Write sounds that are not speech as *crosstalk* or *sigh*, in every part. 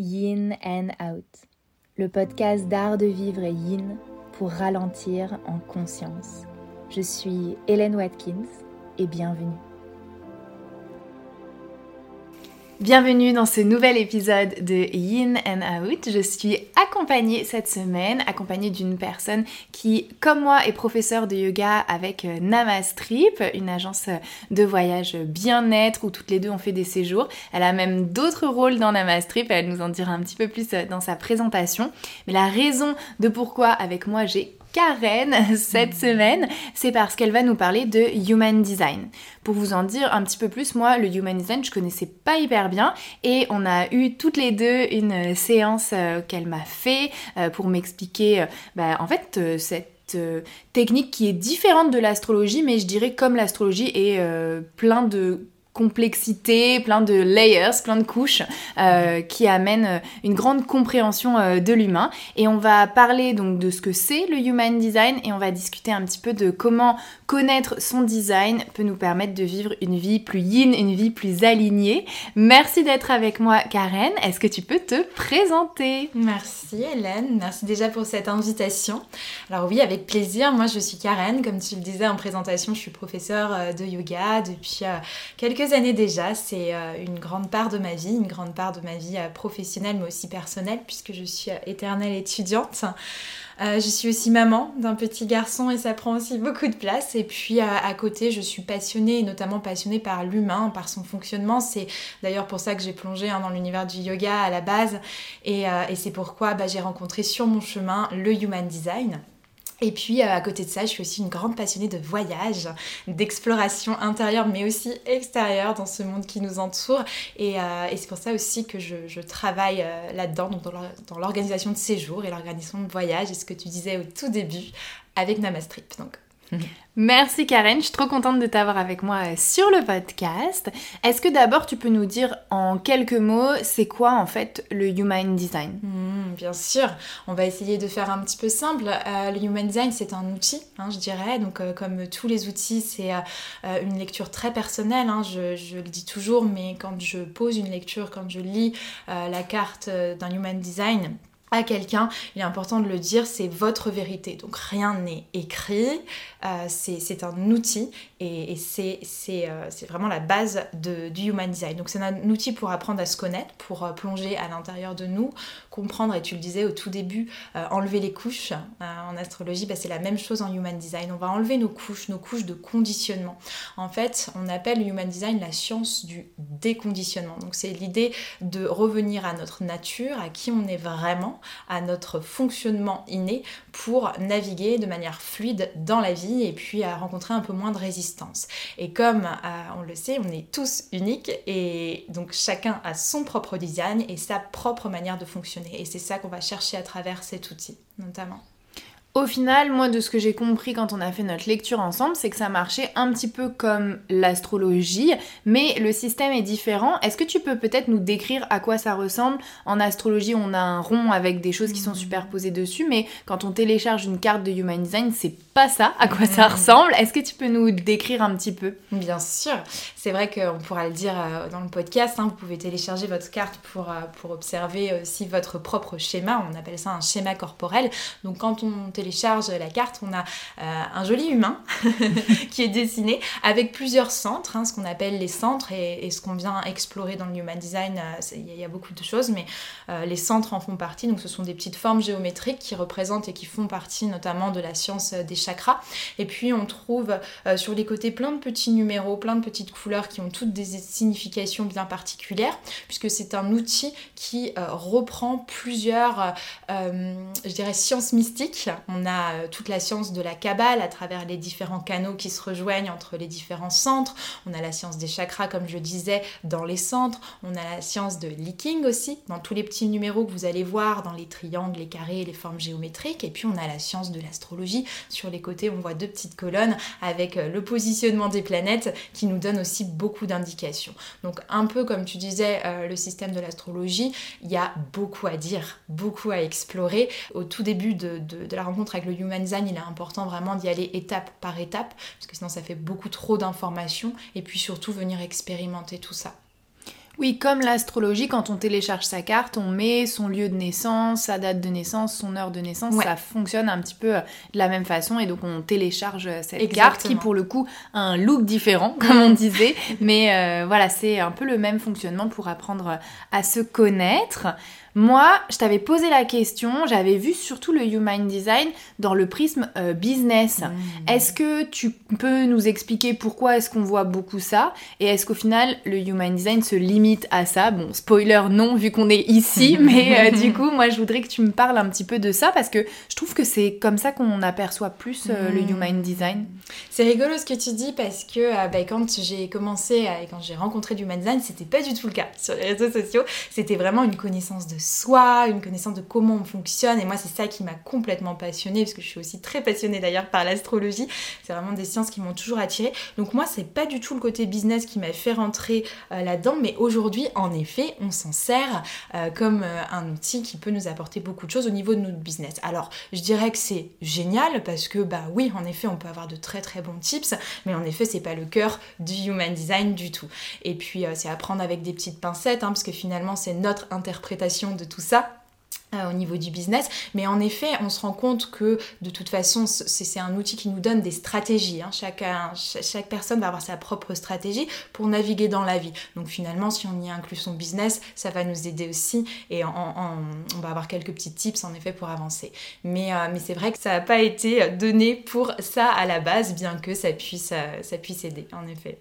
Yin and Out, le podcast d'art de vivre et yin pour ralentir en conscience. Je suis Hélène Watkins et bienvenue. Bienvenue dans ce nouvel épisode de Yin and Out. Je suis accompagnée cette semaine, accompagnée d'une personne qui, comme moi, est professeure de yoga avec euh, Namastrip, une agence de voyage bien-être où toutes les deux ont fait des séjours. Elle a même d'autres rôles dans Namastrip, elle nous en dira un petit peu plus euh, dans sa présentation. Mais la raison de pourquoi avec moi j'ai Karen cette semaine, c'est parce qu'elle va nous parler de Human Design. Pour vous en dire un petit peu plus, moi, le Human Design, je connaissais pas hyper bien et on a eu toutes les deux une séance euh, qu'elle m'a fait euh, pour m'expliquer, euh, bah, en fait, cette technique qui est différente de l'astrologie, mais je dirais comme l'astrologie est plein de complexité, plein de layers, plein de couches euh, qui amènent euh, une grande compréhension euh, de l'humain. Et on va parler donc de ce que c'est le Human Design et on va discuter un petit peu de comment connaître son design peut nous permettre de vivre une vie plus yin, une vie plus alignée. Merci d'être avec moi Karen. Est-ce que tu peux te présenter? Merci Hélène, merci déjà pour cette invitation. Alors oui, avec plaisir. Moi je suis Karen, comme tu le disais en présentation, je suis professeure de yoga depuis quelques années déjà. C'est euh, une grande part de ma vie, une grande part de ma vie euh, professionnelle mais aussi personnelle puisque je suis euh, éternelle étudiante. je suis aussi maman d'un petit garçon et ça prend aussi beaucoup de place. Et puis à côté, je suis passionnée, notamment passionnée par l'humain, par son fonctionnement. C'est d'ailleurs pour ça que j'ai plongé hein, dans l'univers du yoga à la base. Et, c'est pourquoi bah, j'ai rencontré sur mon chemin le Human Design. Et puis euh, à côté de ça, je suis aussi une grande passionnée de voyage, d'exploration intérieure mais aussi extérieure dans ce monde qui nous entoure. Et, euh, c'est pour ça aussi que je, travaille euh, là-dedans, dans l'organisation de séjours et l'organisation de voyage, et ce que tu disais au tout début avec Namastrip. Donc *laughs* Merci Karen, je suis trop contente de t'avoir avec moi euh, sur le podcast. Est-ce que d'abord tu peux nous dire en quelques mots c'est quoi en fait le Human Design? Hmm, Bien sûr, on va essayer de faire un petit peu simple. Euh, le Human Design c'est un outil, hein, je dirais. Donc euh, comme tous les outils c'est une lecture très personnelle. Hein. je, je, le dis toujours, mais quand je pose une lecture, quand je lis la carte d'un Human Design, à quelqu'un, il est important de le dire, c'est votre vérité. Donc rien n'est écrit, euh, c'est un outil et, euh, c'est vraiment la base de, du Human Design. Donc c'est un outil pour apprendre à se connaître, pour euh, plonger à l'intérieur de nous, comprendre, et tu le disais au tout début, enlever les couches. en astrologie, bah, c'est la même chose en Human Design. On va enlever nos couches, nos couches de conditionnement. En fait, on appelle le Human Design la science du déconditionnement. Donc c'est l'idée de revenir à notre nature, à qui on est vraiment à notre fonctionnement inné pour naviguer de manière fluide dans la vie et puis à rencontrer un peu moins de résistance. Et comme euh, on le sait, on est tous uniques et donc chacun a son propre design et sa propre manière de fonctionner. Et c'est ça qu'on va chercher à travers cet outil notamment. Au final, moi, de ce que j'ai compris quand on a fait notre lecture ensemble, c'est que ça marchait un petit peu comme l'astrologie, mais le système est différent. Est-ce que tu peux peut-être nous décrire à quoi ça ressemble? En astrologie, on a un rond avec des choses qui sont mmh. superposées dessus, mais quand on télécharge une carte de Human Design, c'est pas ça à quoi ça ressemble. Est-ce que tu peux nous décrire un petit peu? Bien sûr. C'est vrai qu'on pourra le dire euh, dans le podcast. Hein, vous pouvez télécharger votre carte pour, euh, pour observer aussi votre propre schéma. On appelle ça un schéma corporel. Donc quand on télécharge la carte, on a euh, un joli humain *laughs* qui est dessiné avec plusieurs centres, hein, ce qu'on appelle les centres et, ce qu'on vient explorer dans le Human Design. Euh, il y, a beaucoup de choses, mais euh, les centres en font partie. Donc ce sont des petites formes géométriques qui représentent et qui font partie notamment de la science des chakras. Et puis on trouve sur les côtés plein de petits numéros, plein de petites couleurs qui ont toutes des significations bien particulières, puisque c'est un outil qui reprend plusieurs, je dirais, sciences mystiques on a euh, toute la science de la Kabbale à travers les différents canaux qui se rejoignent entre les différents centres. On a la science des chakras, comme je disais, dans les centres. On a la science de leaking aussi, dans tous les petits numéros que vous allez voir, dans les triangles, les carrés, les formes géométriques. Et puis on a la science de l'astrologie. Sur les côtés, on voit deux petites colonnes avec euh, le positionnement des planètes qui nous donne aussi beaucoup d'indications. Donc un peu comme tu disais, euh, le système de l'astrologie, il y a beaucoup à dire, beaucoup à explorer. Au tout début de, de la rencontre, avec le Human Design, il est important vraiment d'y aller étape par étape, parce que sinon ça fait beaucoup trop d'informations, et puis surtout venir expérimenter tout ça. Oui, comme l'astrologie, quand on télécharge sa carte, on met son lieu de naissance, sa date de naissance, son heure de naissance. Ça fonctionne un petit peu euh, de la même façon et donc on télécharge euh, cette carte qui, pour le coup, a un look différent, comme on disait. *laughs* Mais euh, voilà, c'est un peu le même fonctionnement pour apprendre à se connaître. Moi, je t'avais posé la question, j'avais vu surtout le Human Design dans le prisme euh, business. Mmh. Est-ce que tu peux nous expliquer pourquoi est-ce qu'on voit beaucoup ça Et est-ce qu'au final, le Human Design se limite à ça? Bon, spoiler, non, vu qu'on est ici, *laughs* mais euh, du coup, moi, je voudrais que tu me parles un petit peu de ça parce que je trouve que c'est comme ça qu'on aperçoit plus euh, le mmh. Human Design. C'est rigolo ce que tu dis parce que bah, quand j'ai commencé et quand j'ai rencontré le Human Design, c'était pas du tout le cas sur les réseaux sociaux. C'était vraiment une connaissance de soi, une connaissance de comment on fonctionne. Et moi, c'est ça qui m'a complètement passionnée, parce que je suis aussi très passionnée d'ailleurs par l'astrologie. C'est vraiment des sciences qui m'ont toujours attirée. Donc moi, c'est pas du tout le côté business qui m'a fait rentrer euh, là-dedans, mais aujourd'hui, en effet, on s'en sert euh, comme euh, un outil qui peut nous apporter beaucoup de choses au niveau de notre business. Alors, je dirais que c'est génial parce que bah oui, en effet, on peut avoir de très très bons tips, mais en effet, c'est pas le cœur du human design du tout. Et puis, c'est à prendre avec des petites pincettes, hein, parce que finalement, c'est notre interprétation de tout ça euh, au niveau du business. Mais en effet, on se rend compte que de toute façon, c'est un outil qui nous donne des stratégies. Hein. Chacun, chaque personne va avoir sa propre stratégie pour naviguer dans la vie. Donc finalement, si on y inclut son business, ça va nous aider aussi et on va avoir quelques petits tips en effet pour avancer. Mais, euh, c'est vrai que ça n'a pas été donné pour ça à la base, bien que euh, ça puisse aider en effet.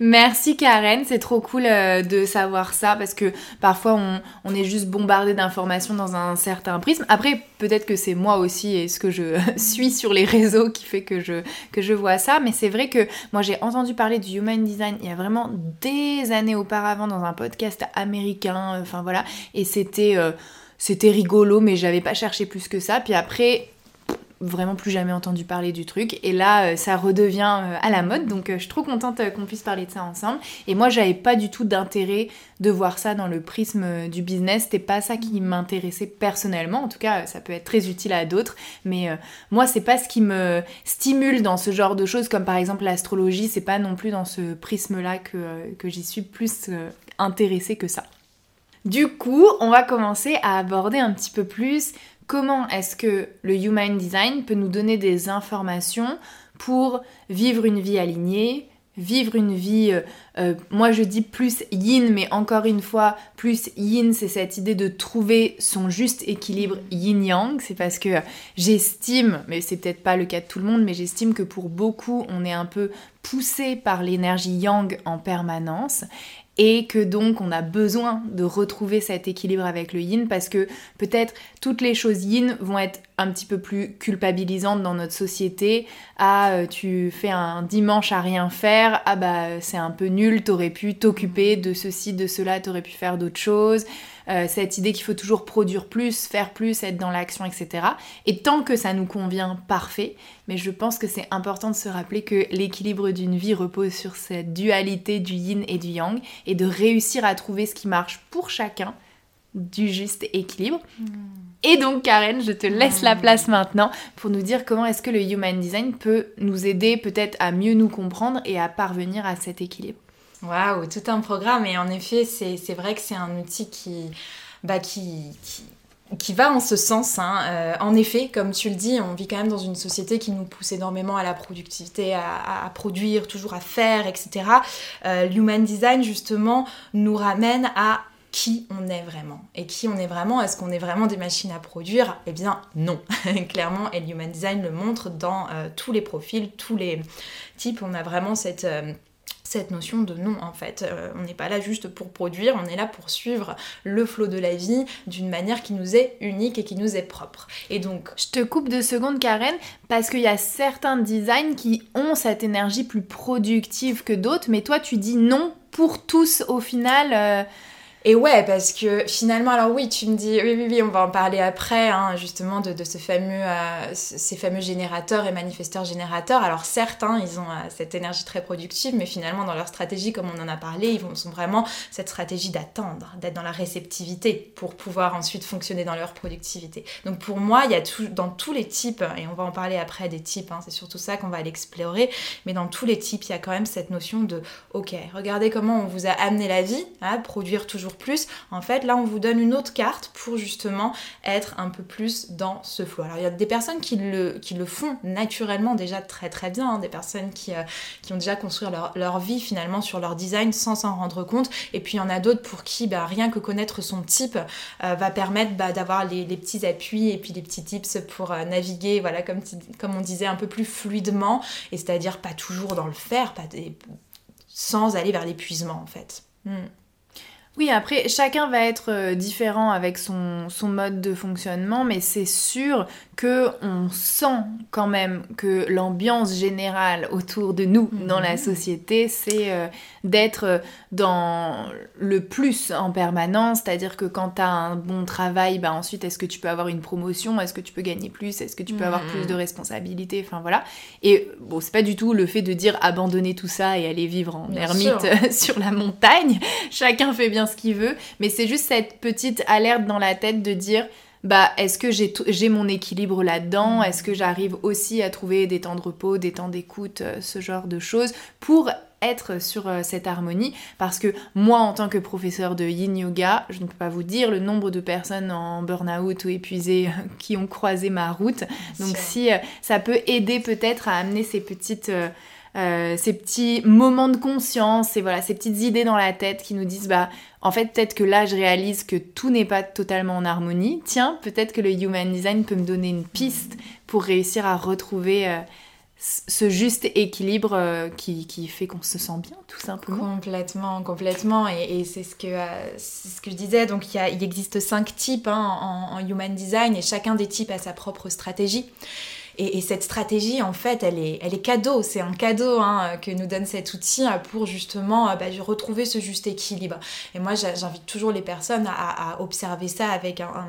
Merci Karen, c'est trop cool euh, de savoir ça parce que parfois on, est juste bombardé d'informations dans un certain prisme. Après, peut-être que c'est moi aussi et ce que je *laughs* suis sur les réseaux qui fait que je, vois ça, mais c'est vrai que moi j'ai entendu parler du Human Design il y a vraiment des années auparavant dans un podcast américain, enfin voilà, et c'était... Euh, c'était rigolo, mais j'avais pas cherché plus que ça. Puis après, vraiment plus jamais entendu parler du truc. Et là, euh, ça redevient euh, à la mode. Donc, euh, je suis trop contente qu'on puisse parler de ça ensemble. Et moi, j'avais pas du tout d'intérêt de voir ça dans le prisme du business. C'était pas ça qui m'intéressait personnellement. En tout cas, ça peut être très utile à d'autres. Mais moi, c'est pas ce qui me stimule dans ce genre de choses, comme par exemple l'astrologie. C'est pas non plus dans ce prisme-là que, que j'y suis plus intéressée que ça. Du coup, on va commencer à aborder un petit peu plus comment est-ce que le Human Design peut nous donner des informations pour vivre une vie alignée, vivre une vie, euh, euh, moi je dis plus yin, mais encore une fois, plus yin, c'est cette idée de trouver son juste équilibre yin-yang. C'est parce que j'estime, mais c'est peut-être pas le cas de tout le monde, mais j'estime que pour beaucoup, on est un peu poussé par l'énergie yang en permanence et que donc on a besoin de retrouver cet équilibre avec le yin parce que peut-être toutes les choses yin vont être un petit peu plus culpabilisantes dans notre société. Ah, euh, tu fais un dimanche à rien faire, ah bah c'est un peu nul, t'aurais pu t'occuper de ceci, de cela, t'aurais pu faire d'autres choses. Euh, cette idée qu'il faut toujours produire plus, faire plus, être dans l'action, etc. Et tant que ça nous convient, parfait. Mais je pense que c'est important de se rappeler que l'équilibre d'une vie repose sur cette dualité du yin et du yang et de réussir à trouver ce qui marche pour chacun du juste équilibre. Hmm. Et donc Karen, je te laisse la hmm. place maintenant pour nous dire comment est-ce que le Human Design peut nous aider peut-être à mieux nous comprendre et à parvenir à cet équilibre. Waouh, tout un programme. Et en effet, c'est vrai que c'est un outil qui, bah, qui, qui, va en ce sens. Hein. Euh, en effet, comme tu le dis, on vit quand même dans une société qui nous pousse énormément à la productivité, à, produire, toujours à faire, etc. Euh, L'human design, justement, nous ramène à qui on est vraiment. Et qui on est vraiment, est-ce qu'on est vraiment des machines à produire? Eh bien non, *laughs* clairement, et l'Human Design le montre dans euh, tous les profils, tous les types, on a vraiment cette cette notion de non en fait. Euh, on n'est pas là juste pour produire, on est là pour suivre le flot de la vie d'une manière qui nous est unique et qui nous est propre. Et donc... Je te coupe deux secondes Karen, parce qu'il y a certains designs qui ont cette énergie plus productive que d'autres, mais toi tu dis non pour tous au final. Euh, Et ouais, parce que finalement, alors oui, tu me dis, oui, oui, oui, on va en parler après, hein, justement, de, ce fameux, euh, ces fameux générateurs et manifesteurs générateurs. Alors certes, hein, ils ont euh, cette énergie très productive, mais finalement, dans leur stratégie, comme on en a parlé, ils sont vraiment cette stratégie d'attendre, d'être dans la réceptivité pour pouvoir ensuite fonctionner dans leur productivité. Donc pour moi, il y a tout, dans tous les types, et on va en parler après des types, hein, c'est surtout ça qu'on va aller explorer, mais dans tous les types, il y a quand même cette notion de, ok, regardez comment on vous a amené la vie à produire toujours plus. En fait, là, on vous donne une autre carte pour justement être un peu plus dans ce flot. Alors, il y a des personnes qui le, font naturellement déjà très très bien, hein. des personnes qui, euh, qui ont déjà construit leur, vie finalement sur leur design sans s'en rendre compte. Et puis, il y en a d'autres pour qui bah, rien que connaître son type euh, va permettre bah, d'avoir les, petits appuis et puis les petits tips pour euh, naviguer, voilà, comme, on disait, un peu plus fluidement, et c'est-à-dire pas toujours dans le faire, pas sans aller vers l'épuisement en fait. Hmm. Oui, après, chacun va être euh, différent avec son, son mode de fonctionnement, mais c'est sûr que on sent quand même que l'ambiance générale autour de nous dans la mhm. société, c'est euh, d'être dans le plus en permanence, c'est-à-dire que quand tu as un bon travail, bah ensuite est-ce que tu peux avoir une promotion, est-ce que tu peux gagner plus, est-ce que tu peux avoir plus de mhm. responsabilités, enfin voilà. Et bon, c'est pas du tout le fait de dire abandonner tout ça et aller vivre en ermite *laughs* sur la montagne. Chacun fait bien ce qu'il veut, mais c'est juste cette petite alerte dans la tête de dire bah est-ce que j'ai mon équilibre là-dedans? Mm. Est-ce que j'arrive aussi à trouver des temps de repos, des temps d'écoute, euh, ce genre de choses pour être sur euh, cette harmonie. Parce que moi en tant que professeur de yin yoga, je ne peux pas vous dire le nombre de personnes en burn-out ou épuisées *laughs* qui ont croisé ma route. Donc si euh, ça peut aider peut-être à amener ces petites euh, ces petits moments de conscience et voilà ces petites idées dans la tête qui nous disent bah en fait peut-être que là je réalise que tout n'est pas totalement en harmonie. Tiens peut-être que le human design peut me donner une piste pour réussir à retrouver euh, ce juste équilibre euh, qui, qui, fait qu'on se sent bien, tout simplement. Complètement, complètement. Et, c'est ce, que, ce que je disais. Donc, il, y a, il existe cinq types hein, en, en, human design et chacun des types a sa propre stratégie. Et, cette stratégie, en fait, elle est, elle est cadeau. C'est un cadeau hein, que nous donne cet outil euh, pour justement euh, bah, retrouver ce juste équilibre. Et moi, j'invite toujours les personnes à, observer ça avec un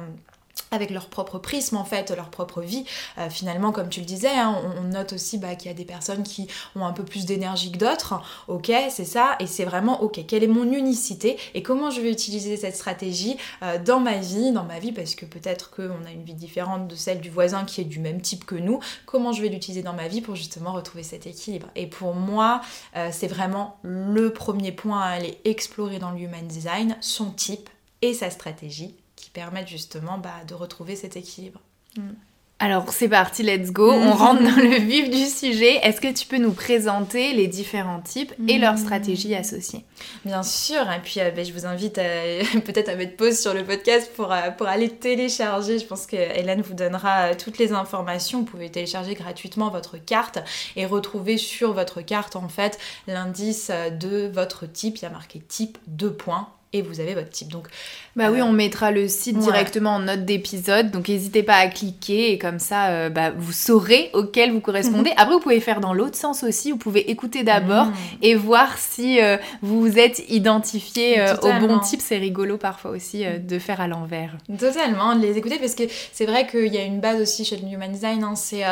avec leur propre prisme en fait, leur propre vie. Euh, finalement, comme tu le disais, hein, on, note aussi bah, qu'il y a des personnes qui ont un peu plus d'énergie que d'autres. Ok, c'est ça, et c'est vraiment ok. Quelle est mon unicité et comment je vais utiliser cette stratégie euh, dans ma vie, dans ma vie, parce que peut-être qu'on a une vie différente de celle du voisin qui est du même type que nous. Comment je vais l'utiliser dans ma vie pour justement retrouver cet équilibre? Et pour moi, euh, c'est vraiment le premier point à aller explorer dans le human design, son type et sa stratégie permettent justement bah, de retrouver cet équilibre. Mm. Alors c'est parti, let's go. On rentre dans le vif du sujet. Est-ce que tu peux nous présenter les différents types et leurs mm. stratégies associées? Bien sûr. Et puis euh, ben, je vous invite *laughs* peut-être à mettre pause sur le podcast pour, euh, pour aller télécharger. Je pense que Hélène vous donnera euh, toutes les informations. Vous pouvez télécharger gratuitement votre carte et retrouver sur votre carte en fait l'indice de votre type. Il y a marqué type 2 points et vous avez votre type. Donc, bah oui, euh, on mettra le site directement en note d'épisode, donc n'hésitez pas à cliquer et comme ça, euh, bah, vous saurez auquel vous correspondez. *laughs* Après, vous pouvez faire dans l'autre sens aussi, vous pouvez écouter d'abord mm. et voir si euh, vous vous êtes identifié au bon type. C'est rigolo parfois aussi de faire à l'envers. Totalement, de les écouter parce que c'est vrai qu'il y a une base aussi chez le Human Design, hein, c'est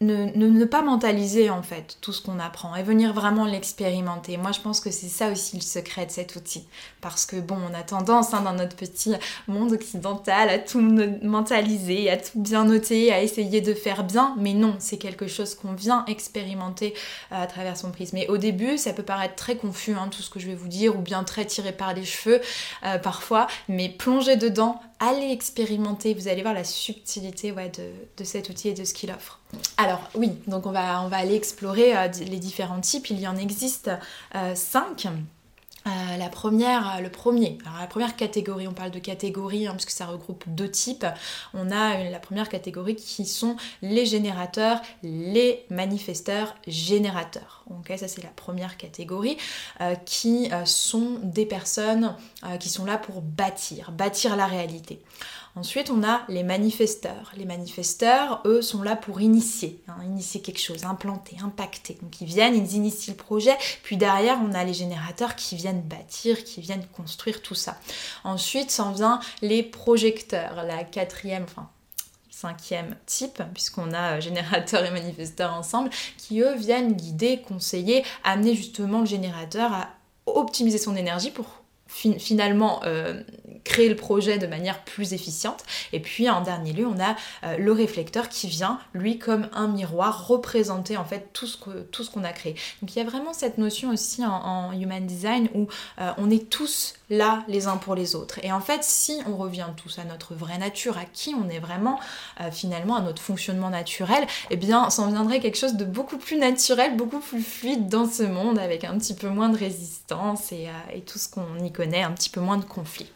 ne, ne, pas mentaliser en fait tout ce qu'on apprend et venir vraiment l'expérimenter. Moi je pense que c'est ça aussi le secret de cet outil. Parce que bon, on a tendance hein, dans notre petit monde occidental à tout mentaliser, à tout bien noter, à essayer de faire bien, mais non, c'est quelque chose qu'on vient expérimenter euh, à travers son prisme. Mais au début, ça peut paraître très confus hein, tout ce que je vais vous dire, ou bien très tiré par les cheveux euh, parfois, mais plongez dedans, allez expérimenter, vous allez voir la subtilité ouais, de, de cet outil et de ce qu'il offre. Alors oui, donc on va, aller explorer euh, les différents types. Il y en existe euh, cinq. Euh, la première, le premier, la première catégorie, on parle de catégorie hein, parce que ça regroupe deux types. On a la première catégorie qui sont les générateurs, les manifesteurs générateurs. Ok, ça c'est la première catégorie qui sont des personnes qui sont là pour bâtir, bâtir la réalité. Ensuite, on a les manifesteurs. Les manifesteurs, eux, sont là pour initier, hein, initier quelque chose, implanter, impacter. Donc ils viennent, ils initient le projet, puis derrière, on a les générateurs qui viennent bâtir, qui viennent construire tout ça. Ensuite, s'en vient les projecteurs, la quatrième, enfin cinquième type, puisqu'on a euh, générateur et manifesteur ensemble, qui eux viennent guider, conseiller, amener justement le générateur à optimiser son énergie pour finalement euh, créer le projet de manière plus efficiente. Et puis en dernier lieu, on a euh, le réflecteur qui vient, lui, comme un miroir, représenter en fait tout ce que, tout qu'on a créé. Donc il y a vraiment cette notion aussi en, human design où euh, on est tous là les uns pour les autres. Et en fait, si on revient tous à notre vraie nature, à qui on est vraiment, finalement, à notre fonctionnement naturel, eh bien, s'en viendrait quelque chose de beaucoup plus naturel, beaucoup plus fluide dans ce monde, avec un petit peu moins de résistance et, et tout ce qu'on y connaît, un petit peu moins de conflits.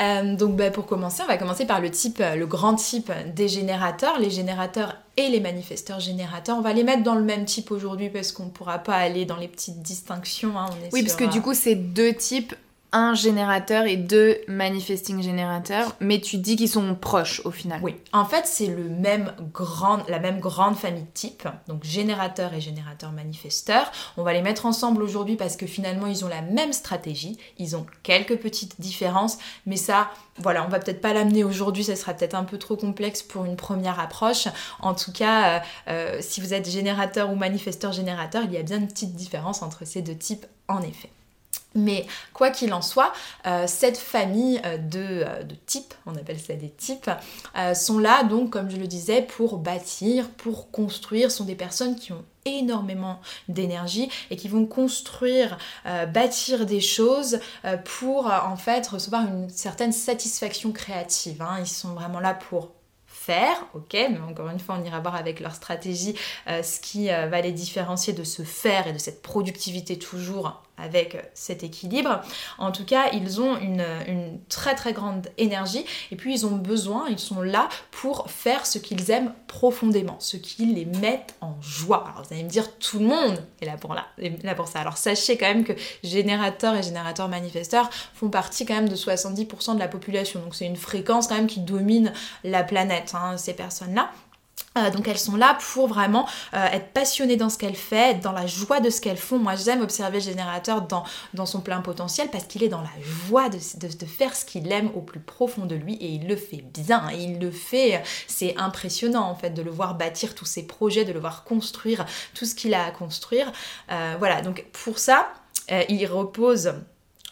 Euh, donc bah, pour commencer, on va commencer par le type, euh, le grand type des générateurs, les générateurs et les manifesteurs générateurs. On va les mettre dans le même type aujourd'hui parce qu'on ne pourra pas aller dans les petites distinctions. Hein, oui, parce que du coup, c'est deux types un générateur et deux manifesting générateurs, mais tu dis qu'ils sont proches au final. Oui, en fait c'est le même grand, la même grande famille type, donc générateur et générateur manifesteur. On va les mettre ensemble aujourd'hui parce que finalement ils ont la même stratégie, ils ont quelques petites différences, mais ça, voilà, on va peut-être pas l'amener aujourd'hui, ça sera peut-être un peu trop complexe pour une première approche. En tout cas, euh, euh, si vous êtes générateur ou manifesteur générateur, il y a bien une petite différence entre ces deux types en effet. Mais quoi qu'il en soit, euh, cette famille euh, euh, de, types, on appelle ça des types, sont là donc, comme je le disais, pour bâtir, pour construire, sont des personnes qui ont énormément d'énergie et qui vont construire, bâtir des choses pour en fait recevoir une certaine satisfaction créative. Hein. Ils sont vraiment là pour faire, ok, mais encore une fois, on ira voir avec leur stratégie ce qui va les différencier de ce faire et de cette productivité toujours avec cet équilibre. En tout cas, ils ont une, très très grande énergie et puis ils ont besoin, ils sont là pour faire ce qu'ils aiment profondément, ce qui les met en joie. Alors vous allez me dire, tout le monde est là pour, ça. Alors sachez quand même que générateurs et générateurs manifesteurs font partie quand même de 70% de la population. Donc c'est une fréquence quand même qui domine la planète, hein, ces personnes-là. Euh, donc elles sont là pour vraiment euh, être passionnées dans ce qu'elles font, dans la joie de ce qu'elles font. Moi j'aime observer le générateur dans, son plein potentiel parce qu'il est dans la joie de, faire ce qu'il aime au plus profond de lui et il le fait bien. Il le fait, c'est impressionnant en fait de le voir bâtir tous ses projets, de le voir construire tout ce qu'il a à construire. Euh, voilà, donc pour ça, il repose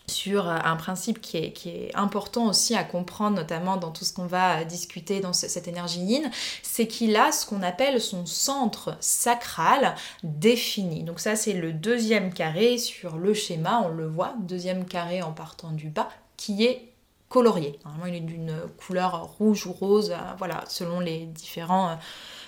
sur euh, un principe qui est, important aussi à comprendre, notamment dans tout ce qu'on va discuter dans cette énergie yin, c'est qu'il a ce qu'on appelle son centre sacral défini. Donc ça c'est le deuxième carré sur le schéma, on le voit, deuxième carré en partant du bas, qui est colorié. Normalement il est d'une couleur rouge ou rose, euh, voilà, selon les différents euh,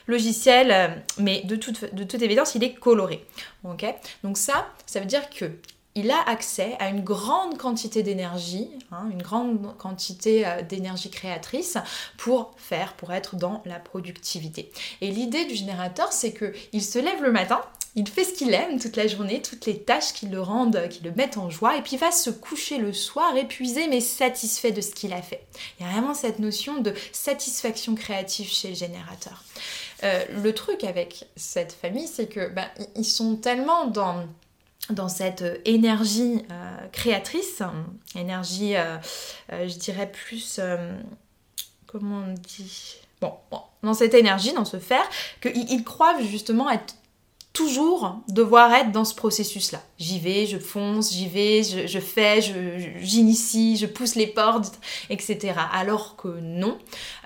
logiciels, mais de toute, de toute évidence il est coloré. ok? Donc ça, ça veut dire que il a accès à une grande quantité d'énergie, hein, une grande quantité euh, d'énergie créatrice pour faire, pour être dans la productivité. Et l'idée du générateur, c'est qu'il se lève le matin, il fait ce qu'il aime toute la journée, toutes les tâches qui le rendent, qui le mettent en joie, et puis va se coucher le soir épuisé mais satisfait de ce qu'il a fait. Il y a vraiment cette notion de satisfaction créative chez le générateur. Euh, le truc avec cette famille, c'est que ben, ils sont tellement dans dans cette euh, énergie euh, créatrice, énergie, euh, je dirais plus, comment on dit? Bon, dans cette énergie, dans ce faire, qu'ils croient justement être toujours devoir être dans ce processus-là. J'y vais, je fonce, j'y vais, je, fais, j'initie, je, pousse les portes, etc. Alors que non,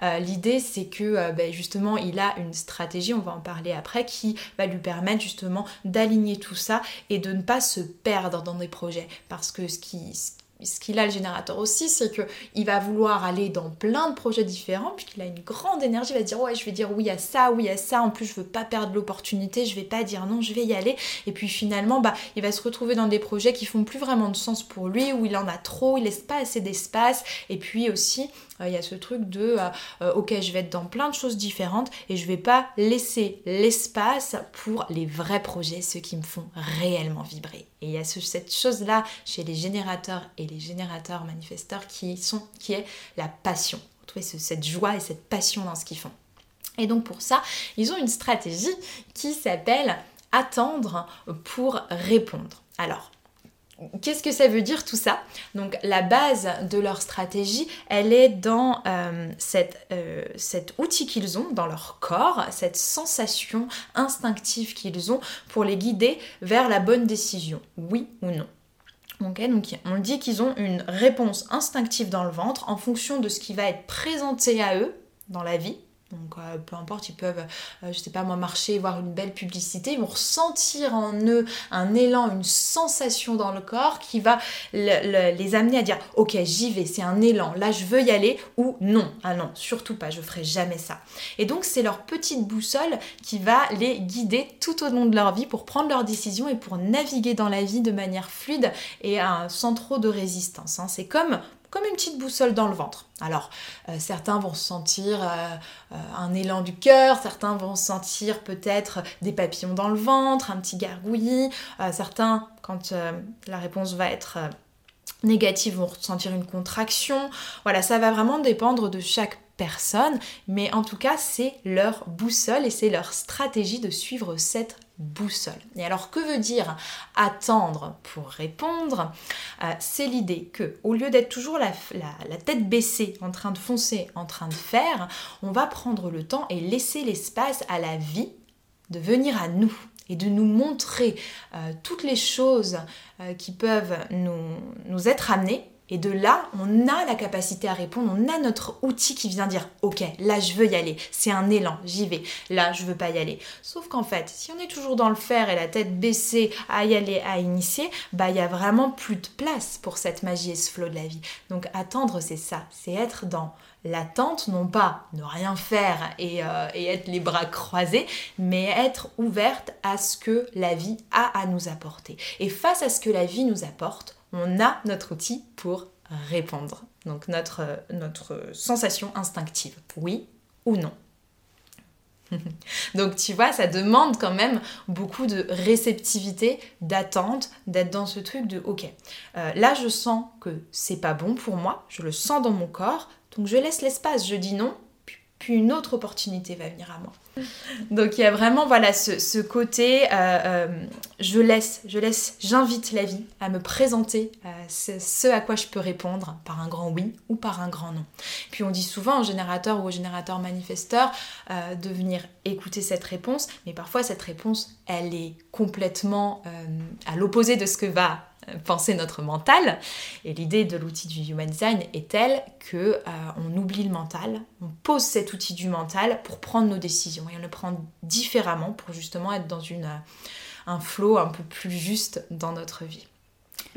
euh, l'idée c'est que euh, ben, justement il a une stratégie, on va en parler après, qui va lui permettre justement d'aligner tout ça et de ne pas se perdre dans des projets. Parce que ce qui, qu'il a le générateur aussi, c'est que il va vouloir aller dans plein de projets différents, puisqu'il a une grande énergie, il va dire ouais je vais dire oui à ça, oui à ça, en plus je veux pas perdre l'opportunité, je vais pas dire non, je vais y aller. Et puis finalement, bah, il va se retrouver dans des projets qui font plus vraiment de sens pour lui, où il en a trop, il laisse pas assez d'espace. Et puis aussi, il y a ce truc de euh, euh, ok je vais être dans plein de choses différentes et je vais pas laisser l'espace pour les vrais projets, ceux qui me font réellement vibrer. Et il y a cette chose là chez les générateurs et les générateurs manifesteurs qui sont qui est la passion retrouver cette joie et cette passion dans ce qu'ils font. Et donc pour ça, ils ont une stratégie qui s'appelle attendre pour répondre. Alors, Qu'est-ce que ça veut dire tout ça? Donc la base de leur stratégie, elle est dans euh, euh, cet outil qu'ils ont dans leur corps, cette sensation instinctive qu'ils ont pour les guider vers la bonne décision, oui ou non. donc on dit qu'ils ont une réponse instinctive dans le ventre en fonction de ce qui va être présenté à eux dans la vie, donc euh, peu importe, ils peuvent, euh, je sais pas moi, marcher, voir une belle publicité, ils vont ressentir en eux un élan, une sensation dans le corps qui va les amener à dire ok j'y vais, c'est un élan, là je veux y aller ou non, ah non, surtout pas, je ferai jamais ça. Et donc c'est leur petite boussole qui va les guider tout au long de leur vie pour prendre leurs décisions et pour naviguer dans la vie de manière fluide et euh, sans trop de résistance. Hein. C'est comme comme une petite boussole dans le ventre. Alors, euh, certains vont sentir euh, euh, un élan du cœur, certains vont sentir peut-être des papillons dans le ventre, un petit gargouillis, certains, quand la réponse va être négative, vont ressentir une contraction. Voilà, ça va vraiment dépendre de chaque personne, mais en tout cas, c'est leur boussole et c'est leur stratégie de suivre cette boussole. Et alors que veut dire attendre pour répondre? Euh, C'est l'idée que au lieu d'être toujours la, tête baissée, en train de foncer, en train de faire, on va prendre le temps et laisser l'espace à la vie de venir à nous et de nous montrer euh, toutes les choses euh, qui peuvent nous être amenées et de là, on a la capacité à répondre, on a notre outil qui vient dire OK, là je veux y aller, c'est un élan, j'y vais. Là, je veux pas y aller. Sauf qu'en fait, si on est toujours dans le faire et la tête baissée à y aller, à initier, bah il y a vraiment plus de place pour cette magie et ce flot de la vie. Donc attendre, c'est ça, c'est être dans l'attente, non pas ne rien faire et, euh, et, être les bras croisés, mais être ouverte à ce que la vie a à nous apporter. Et face à ce que la vie nous apporte, on a notre outil pour répondre. Donc notre, notre sensation instinctive, oui ou non. *laughs* Donc tu vois, ça demande quand même beaucoup de réceptivité, d'attente, d'être dans ce truc de ok, euh, là je sens que c'est pas bon pour moi, je le sens dans mon corps, donc je laisse l'espace, je dis non, puis une autre opportunité va venir à moi. Donc il y a vraiment voilà ce, côté, euh, euh, je laisse, je laisse, j'invite la vie à me présenter euh, ce, à quoi je peux répondre par un grand oui ou par un grand non. Puis on dit souvent au générateur ou au générateur manifesteur de venir écouter cette réponse, mais parfois cette réponse elle est complètement à l'opposé de ce que va penser notre mental. Et l'idée de l'outil du Human Design est telle que on oublie le mental, on pose cet outil du mental pour prendre nos décisions et on le prend différemment pour justement être dans une, un flow un peu plus juste dans notre vie.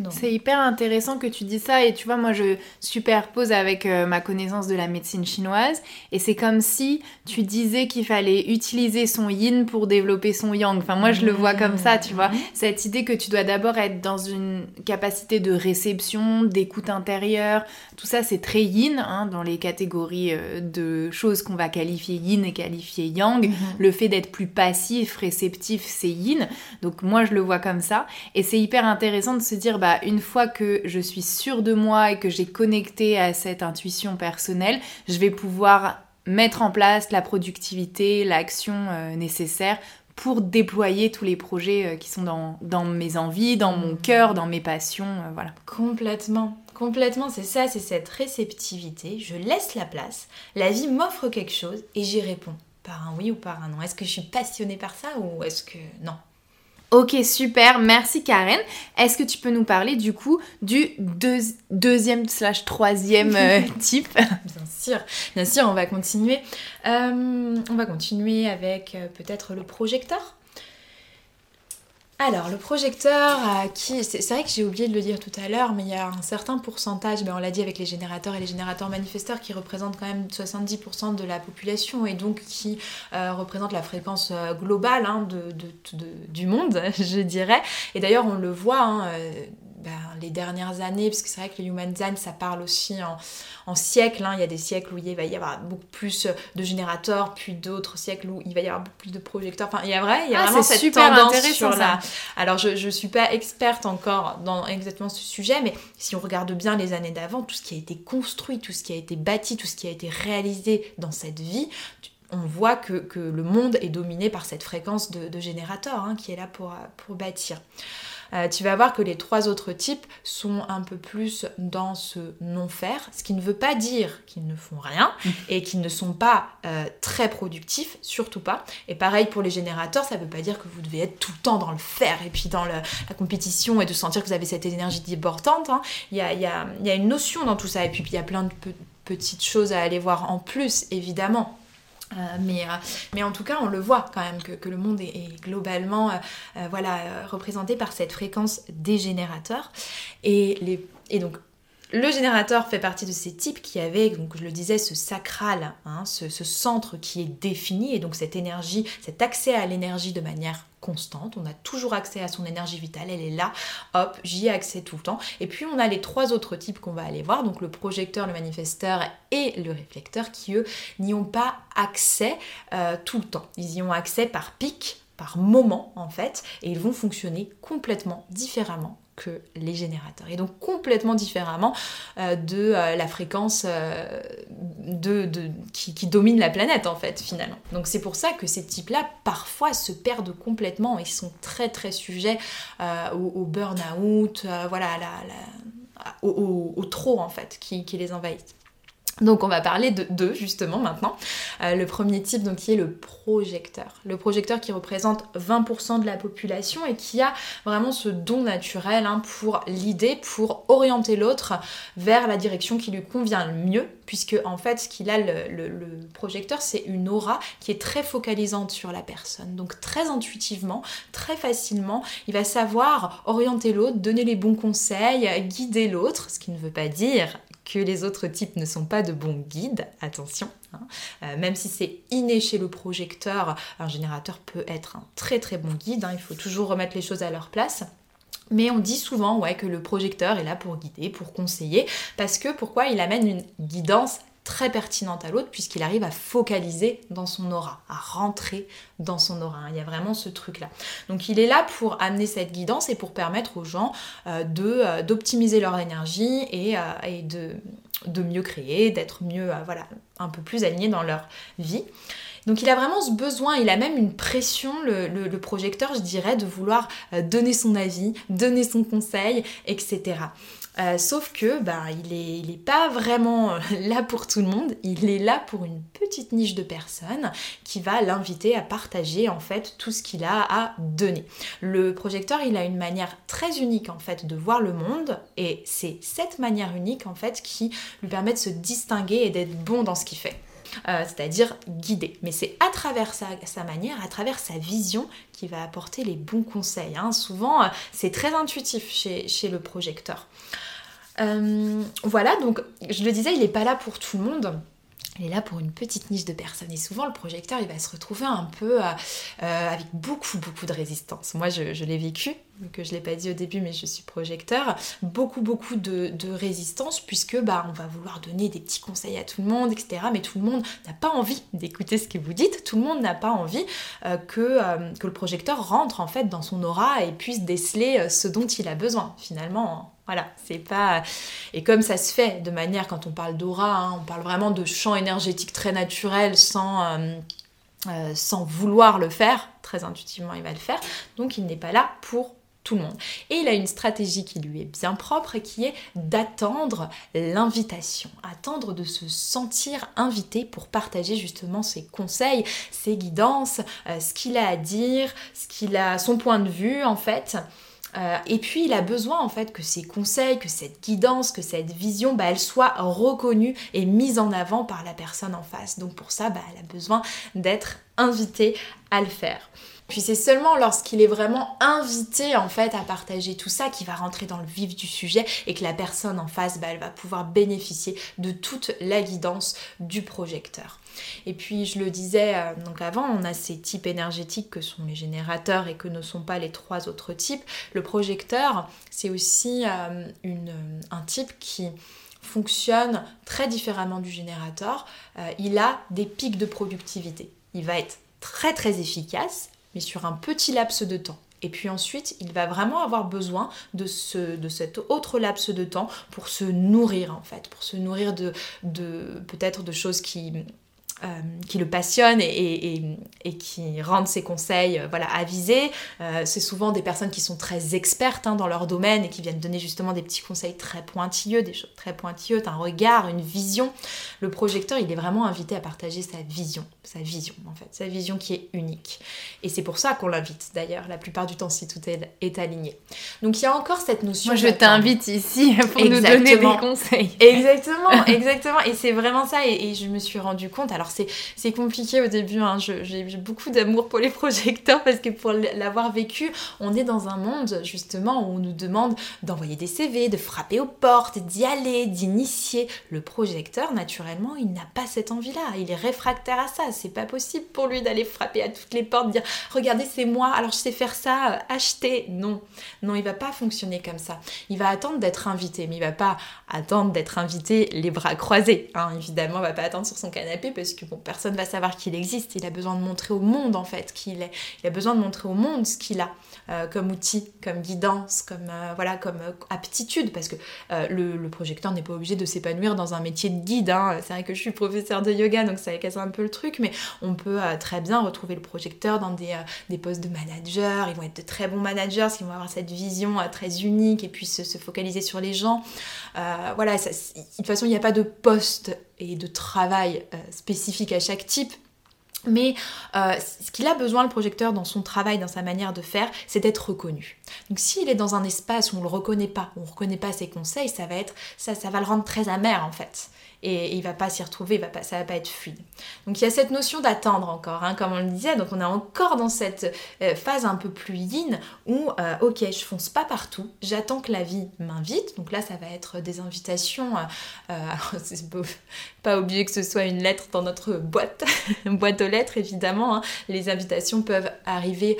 C'est hyper intéressant que tu dis ça et tu vois moi je superpose avec euh, ma connaissance de la médecine chinoise et c'est comme si tu disais qu'il fallait utiliser son yin pour développer son yang. Enfin moi je le vois comme ça, tu vois. Mmh. Cette idée que tu dois d'abord être dans une capacité de réception, d'écoute intérieure, tout ça c'est très yin hein, dans les catégories euh, de choses qu'on va qualifier yin et qualifier yang. Mmh. Le fait d'être plus passif, réceptif, c'est yin. Donc moi je le vois comme ça et c'est hyper intéressant de se dire bah, une fois que je suis sûre de moi et que j'ai connecté à cette intuition personnelle, je vais pouvoir mettre en place la productivité, l'action euh, nécessaire pour déployer tous les projets euh, qui sont dans, mes envies, dans mon cœur, dans mes passions, euh, voilà. Complètement. Complètement, c'est ça, c'est cette réceptivité. Je laisse la place, la vie m'offre quelque chose et j'y réponds par un oui ou par un non. Est-ce que je suis passionnée par ça ou est-ce que non? Ok, super, merci Karen. Est-ce que tu peux nous parler du coup du deuxième slash troisième euh, *laughs* type? Bien sûr, bien sûr, on va continuer. Euh, on va continuer avec euh, peut-être le projecteur. Alors, le projecteur, qui c'est vrai que j'ai oublié de le dire tout à l'heure, mais il y a un certain pourcentage, mais on l'a dit avec les générateurs et les générateurs manifesteurs, qui représentent quand même 70% de la population et donc qui euh, représentent la fréquence euh, globale hein, du monde, *laughs* je dirais. Et d'ailleurs, on le voit. Hein, euh, ben, les dernières années, parce que c'est vrai que le Human Design, ça parle aussi en, en siècles. Hein. Il y a des siècles où il va y avoir beaucoup plus de générateurs, puis d'autres siècles où il va y avoir beaucoup plus de projecteurs. Enfin, il y a, vrai, il y a ah, vraiment cette super tendance sur la... Alors, je ne suis pas experte encore dans exactement ce sujet, mais si on regarde bien les années d'avant, tout ce qui a été construit, tout ce qui a été bâti, tout ce qui a été réalisé dans cette vie, on voit que, le monde est dominé par cette fréquence de, générateurs hein, qui est là pour, pour bâtir. Euh, tu vas voir que les trois autres types sont un peu plus dans ce non-faire, ce qui ne veut pas dire qu'ils ne font rien *laughs* et qu'ils ne sont pas euh, très productifs, surtout pas. Et pareil pour les générateurs, ça ne veut pas dire que vous devez être tout le temps dans le faire et puis dans la compétition et de sentir que vous avez cette énergie débordante. Hein. Il, y a, y, a, y a une notion dans tout ça et puis il y a plein de petites choses à aller voir en plus, évidemment. Euh, mais, euh, mais en tout cas, on le voit quand même que, le monde est, globalement euh, voilà, représenté par cette fréquence des générateurs. Et, les, et donc, le générateur fait partie de ces types qui avaient, donc je le disais, ce sacral, hein, ce, centre qui est défini, et donc cette énergie, cet accès à l'énergie de manière constante. On a toujours accès à son énergie vitale, elle est là, hop, j'y ai accès tout le temps. Et puis on a les trois autres types qu'on va aller voir, donc le projecteur, le manifesteur et le réflecteur, qui eux n'y ont pas accès euh, tout le temps. Ils y ont accès par pic, par moment en fait, et ils vont fonctionner complètement différemment que les générateurs. Et donc complètement différemment euh, de euh, la fréquence euh, qui, domine la planète en fait finalement. Donc c'est pour ça que ces types-là parfois se perdent complètement et sont très très sujets au, burn-out, voilà, au, trop en fait qui, qui les envahissent. Donc on va parler de deux justement maintenant. Euh, le premier type donc qui est le projecteur. Le projecteur qui représente 20% de la population et qui a vraiment ce don naturel hein, pour l'idée, pour orienter l'autre vers la direction qui lui convient le mieux, puisque en fait ce qu'il a le, le projecteur c'est une aura qui est très focalisante sur la personne. Donc très intuitivement, très facilement, il va savoir orienter l'autre, donner les bons conseils, guider l'autre, ce qui ne veut pas dire que les autres types ne sont pas de bons guides, attention. Hein. Euh, même si c'est inné chez le projecteur, un générateur peut être un très très bon guide, hein. il faut toujours remettre les choses à leur place. Mais on dit souvent ouais, que le projecteur est là pour guider, pour conseiller, parce que pourquoi il amène une guidance très pertinente à l'autre puisqu'il arrive à focaliser dans son aura, à rentrer dans son aura. Il y a vraiment ce truc-là. Donc il est là pour amener cette guidance et pour permettre aux gens euh, euh, d'optimiser leur énergie et, euh, de, de, mieux créer, d'être mieux, voilà, un peu plus alignés dans leur vie. Donc il a vraiment ce besoin, il a même une pression, le, projecteur, je dirais, de vouloir donner son avis, donner son conseil, etc. Euh, sauf que bah, il n'est pas vraiment euh, *laughs* là pour tout le monde, il est là pour une petite niche de personnes qui va l'inviter à partager en fait tout ce qu'il a à donner. Le projecteur, il a une manière très unique en fait de voir le monde et c'est cette manière unique en fait qui lui permet de se distinguer et d'être bon dans ce qu'il fait. Euh, c'est-à-dire guider. Mais c'est à travers sa, manière, à travers sa vision qu'il va apporter les bons conseils. Hein. Souvent, c'est très intuitif chez, chez le projecteur. Euh, voilà, donc je le disais, il n'est pas là pour tout le monde. Il est là pour une petite niche de personnes. Et souvent, le projecteur, il va se retrouver un peu euh, euh, avec beaucoup, beaucoup de résistance. Moi, je, l'ai vécu, que je ne l'ai pas dit au début, mais je suis projecteur. Beaucoup, beaucoup de, résistance, puisque bah, on va vouloir donner des petits conseils à tout le monde, etc. Mais tout le monde n'a pas envie d'écouter ce que vous dites. Tout le monde n'a pas envie que, que le projecteur rentre, en fait, dans son aura et puisse déceler ce dont il a besoin, finalement voilà, c'est pas. Et comme ça se fait de manière, quand on parle d'aura, hein, on parle vraiment de champ énergétique très naturel sans, euh, euh, sans vouloir le faire. Très intuitivement, il va le faire. Donc, il n'est pas là pour tout le monde. Et il a une stratégie qui lui est bien propre et qui est d'attendre l'invitation, attendre de se sentir invité pour partager justement ses conseils, ses guidances, euh, ce qu'il a à dire, ce qu'il a, son point de vue en fait. Euh, et puis il a besoin en fait que ces conseils, que cette guidance, que cette vision, bah, elle soit reconnue et mise en avant par la personne en face. Donc pour ça, bah, elle a besoin d'être invitée à le faire. Puis c'est seulement lorsqu'il est vraiment invité en fait à partager tout ça qu'il va rentrer dans le vif du sujet et que la personne en face, bah, elle va pouvoir bénéficier de toute la guidance du projecteur. Et puis je le disais euh, donc avant, on a ces types énergétiques que sont les générateurs et que ne sont pas les trois autres types. Le projecteur, c'est aussi euh, un type qui fonctionne très différemment du générateur. Euh, il a des pics de productivité. Il va être très très efficace, mais sur un petit laps de temps. Et puis ensuite, il va vraiment avoir besoin de, ce, de cet autre laps de temps pour se nourrir en fait, pour se nourrir de, de peut-être de choses qui euh, qui le passionne et, qui rendent ses conseils euh, voilà, avisés. Euh, c'est souvent des personnes qui sont très expertes hein, dans leur domaine et qui viennent donner justement des petits conseils très pointilleux, des choses très pointilleuses, un regard, une vision. Le projecteur, il est vraiment invité à partager sa vision, sa vision en fait, sa vision qui est unique. Et c'est pour ça qu'on l'invite d'ailleurs, la plupart du temps si tout est, aligné. Donc il y a encore cette notion. Moi je t'invite ici *laughs* pour nous donner des conseils. Exactement, exactement. Et c'est vraiment ça. Et, et je me suis rendu compte. Alors c'est compliqué au début. Hein. J'ai beaucoup d'amour pour les projecteurs parce que pour l'avoir vécu, on est dans un monde justement où on nous demande d'envoyer des CV, de frapper aux portes, d'y aller, d'initier. Le projecteur, naturellement, il n'a pas cette envie-là. Il est réfractaire à ça. C'est pas possible pour lui d'aller frapper à toutes les portes, dire regardez, c'est moi, alors je sais faire ça, euh, acheter. Non, non, il va pas fonctionner comme ça. Il va attendre d'être invité, mais il va pas attendre d'être invité les bras croisés. Hein. Évidemment, il va pas attendre sur son canapé parce que bon, personne va savoir qu'il existe. Il a besoin de montrer au monde en fait qui il est. Il a besoin de montrer au monde ce qu'il a euh, comme outil, comme guidance, comme euh, voilà, comme euh, aptitude, parce que le, projecteur n'est pas obligé de s'épanouir dans un métier de guide. Hein. C'est vrai que je suis professeur de yoga, donc ça casse un peu le truc, mais on peut très bien retrouver le projecteur dans des, postes de manager. Ils vont être de très bons managers, parce vont avoir cette vision très unique et puis se, se focaliser sur les gens. voilà, de toute façon, il n'y a pas de poste et de travail euh, spécifique à chaque type. Mais euh, ce qu'il a besoin, le projecteur, dans son travail, dans sa manière de faire, c'est d'être reconnu. Donc s'il est dans un espace où on ne le reconnaît pas, où on ne reconnaît pas ses conseils, ça va être ça, ça va le rendre très amer en fait et, il va pas s'y retrouver, ça va pas être fluide. Donc il y a cette notion d'attendre encore, hein, comme on le disait, donc on est encore dans cette euh, phase un peu plus yin où euh, ok je fonce pas partout, j'attends que la vie m'invite, donc là ça va être des invitations, euh, *laughs* pas obligé que ce soit une lettre dans notre boîte, *laughs* boîte aux lettres évidemment, hein. les invitations peuvent arriver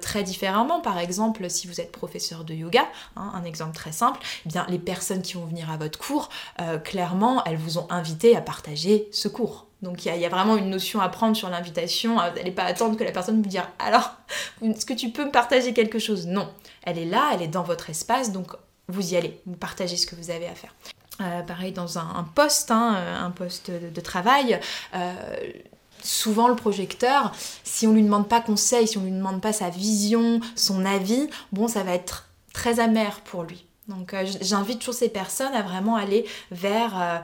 très différemment, par exemple si vous êtes professeur de yoga, hein, un exemple très simple, eh bien les personnes qui vont venir à votre cours, clairement elles vous ont invité à partager ce cours. Donc il y, a vraiment une notion à prendre sur l'invitation. Vous n'allez pas attendre que la personne vous dise alors, *laughs* est-ce que tu peux me partager quelque chose? Non, elle est là, elle est dans votre espace, donc vous y allez, vous partagez ce que vous avez à faire. Euh, pareil dans un, poste, hein, un poste de, travail. Euh, souvent le projecteur, si on lui demande pas conseil, si on lui demande pas sa vision, son avis, bon, ça va être très amer pour lui. Donc euh, j'invite toujours ces personnes à vraiment aller vers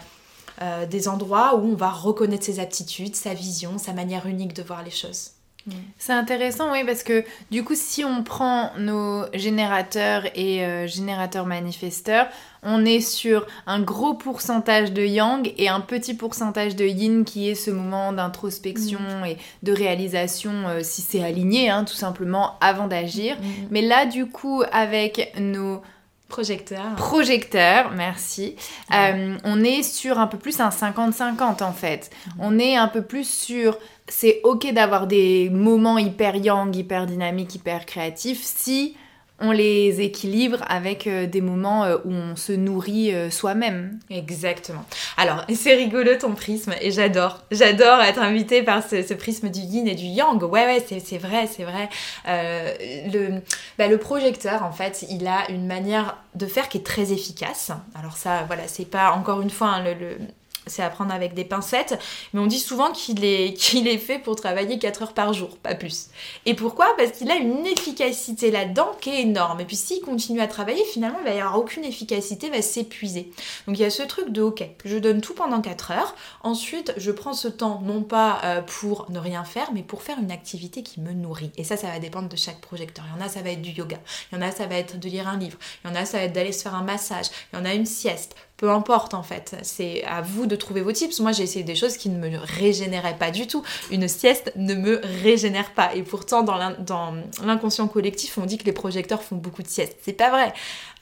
euh, des endroits où on va reconnaître ses aptitudes, sa vision, sa manière unique de voir les choses. Mm. C'est intéressant, oui, parce que du coup, si on prend nos générateurs et euh, générateurs manifesteurs, on est sur un gros pourcentage de yang et un petit pourcentage de yin qui est ce moment d'introspection mm. et de réalisation, euh, si c'est aligné, hein, tout simplement, avant d'agir. Mm. Mais là, du coup, avec nos Projecteur. Projecteur, merci. Euh, on est sur un peu plus un 50-50 en fait. On est un peu plus sur c'est ok d'avoir des moments hyper yang, hyper dynamiques, hyper créatifs si on les équilibre avec euh, des moments euh, où on se nourrit euh, soi-même. Exactement. Alors, *laughs* c'est rigolo ton prisme et j'adore. J'adore être invitée par ce, prisme du yin et du yang. Ouais, ouais, c'est vrai, c'est vrai. le, bah, le projecteur, en fait, il a une manière de faire qui est très efficace. Alors ça, voilà, c'est pas encore une fois hein, le, c'est à prendre avec des pincettes, mais on dit souvent qu'il est, *laughs* fait pour travailler 4 heures par jour, pas plus. Et pourquoi? Parce qu'il a une efficacité là-dedans qui est énorme. Et puis s'il continue à travailler, finalement, il va y avoir aucune efficacité, il va s'épuiser. Donc il y a ce truc de, ok, je donne tout pendant 4 heures, ensuite je prends ce temps, non pas euh, pour ne rien faire, mais pour faire une activité qui me nourrit. Et ça, ça va dépendre de chaque projecteur. Il y en a, ça va être du yoga, il y en a, ça va être de lire un livre, il y en a, ça va être d'aller se faire un massage, il y en a une sieste, peu importe en fait. C'est à vous de trouver vos tips. Moi, j'ai essayé des choses qui ne me régénéraient pas du tout. Une sieste ne me régénère pas. Et pourtant, dans l'inconscient collectif, on dit que les projecteurs font beaucoup de siestes. C'est pas vrai.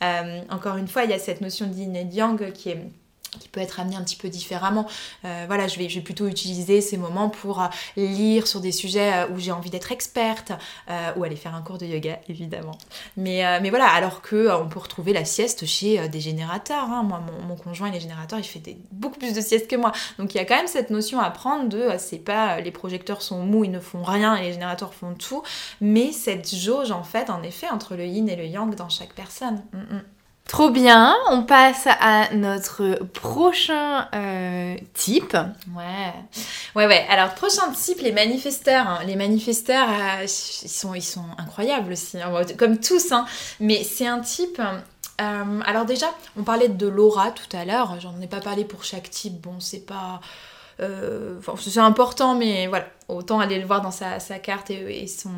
Euh, encore une fois, il y a cette notion yang qui est qui peut être amené un petit peu différemment. Euh, voilà, je vais, plutôt utiliser ces moments pour euh, lire sur des sujets euh, où j'ai envie d'être experte ou aller faire un cours de yoga, évidemment. Mais, voilà, alors que on peut retrouver la sieste chez des générateurs. Hein. Moi, mon, conjoint, il est générateur, il fait beaucoup plus de siestes que moi. Donc il y a quand même cette notion à prendre de c'est pas les projecteurs sont mous, ils ne font rien et les générateurs font tout, mais cette jauge en fait, en effet, entre le yin et le yang dans chaque personne. Mm, mm. Trop bien, on passe à notre prochain euh, type. Ouais, ouais, ouais. Alors, prochain type, les manifesteurs. Hein. Les manifesteurs, euh, ils, sont, incroyables aussi, hein. comme tous, hein. mais c'est un type... Euh, alors déjà, on parlait de l'aura tout à l'heure, j'en ai pas parlé pour chaque type, bon, c'est pas... c'est important, mais voilà, autant aller le voir dans sa, carte et son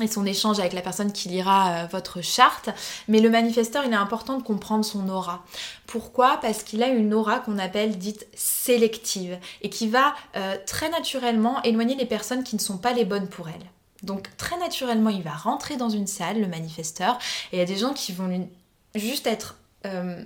et son échange avec la personne qui lira euh, votre charte. Mais le manifesteur, il est important de comprendre son aura. Pourquoi? Parce qu'il a une aura qu'on appelle dite sélective et qui va euh, très naturellement éloigner les personnes qui ne sont pas les bonnes pour elle. Donc très naturellement, il va rentrer dans une salle, le manifesteur, et il y a des gens qui vont juste être euh,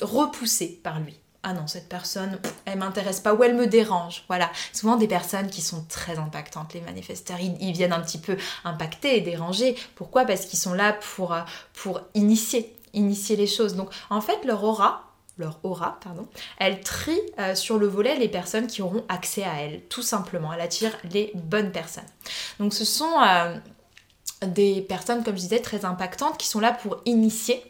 repoussés par lui ah non, cette personne, elle m'intéresse pas ou elle me dérange. Voilà. Souvent des personnes qui sont très impactantes, les manifesteurs, ils, viennent un petit peu impacter et déranger. Pourquoi? Parce qu'ils sont là pour, euh, pour initier, initier les choses. Donc en fait, leur aura, leur aura, pardon, elle trie euh, sur le volet les personnes qui auront accès à elle, tout simplement. Elle attire les bonnes personnes. Donc ce sont euh, des personnes, comme je disais, très impactantes qui sont là pour initier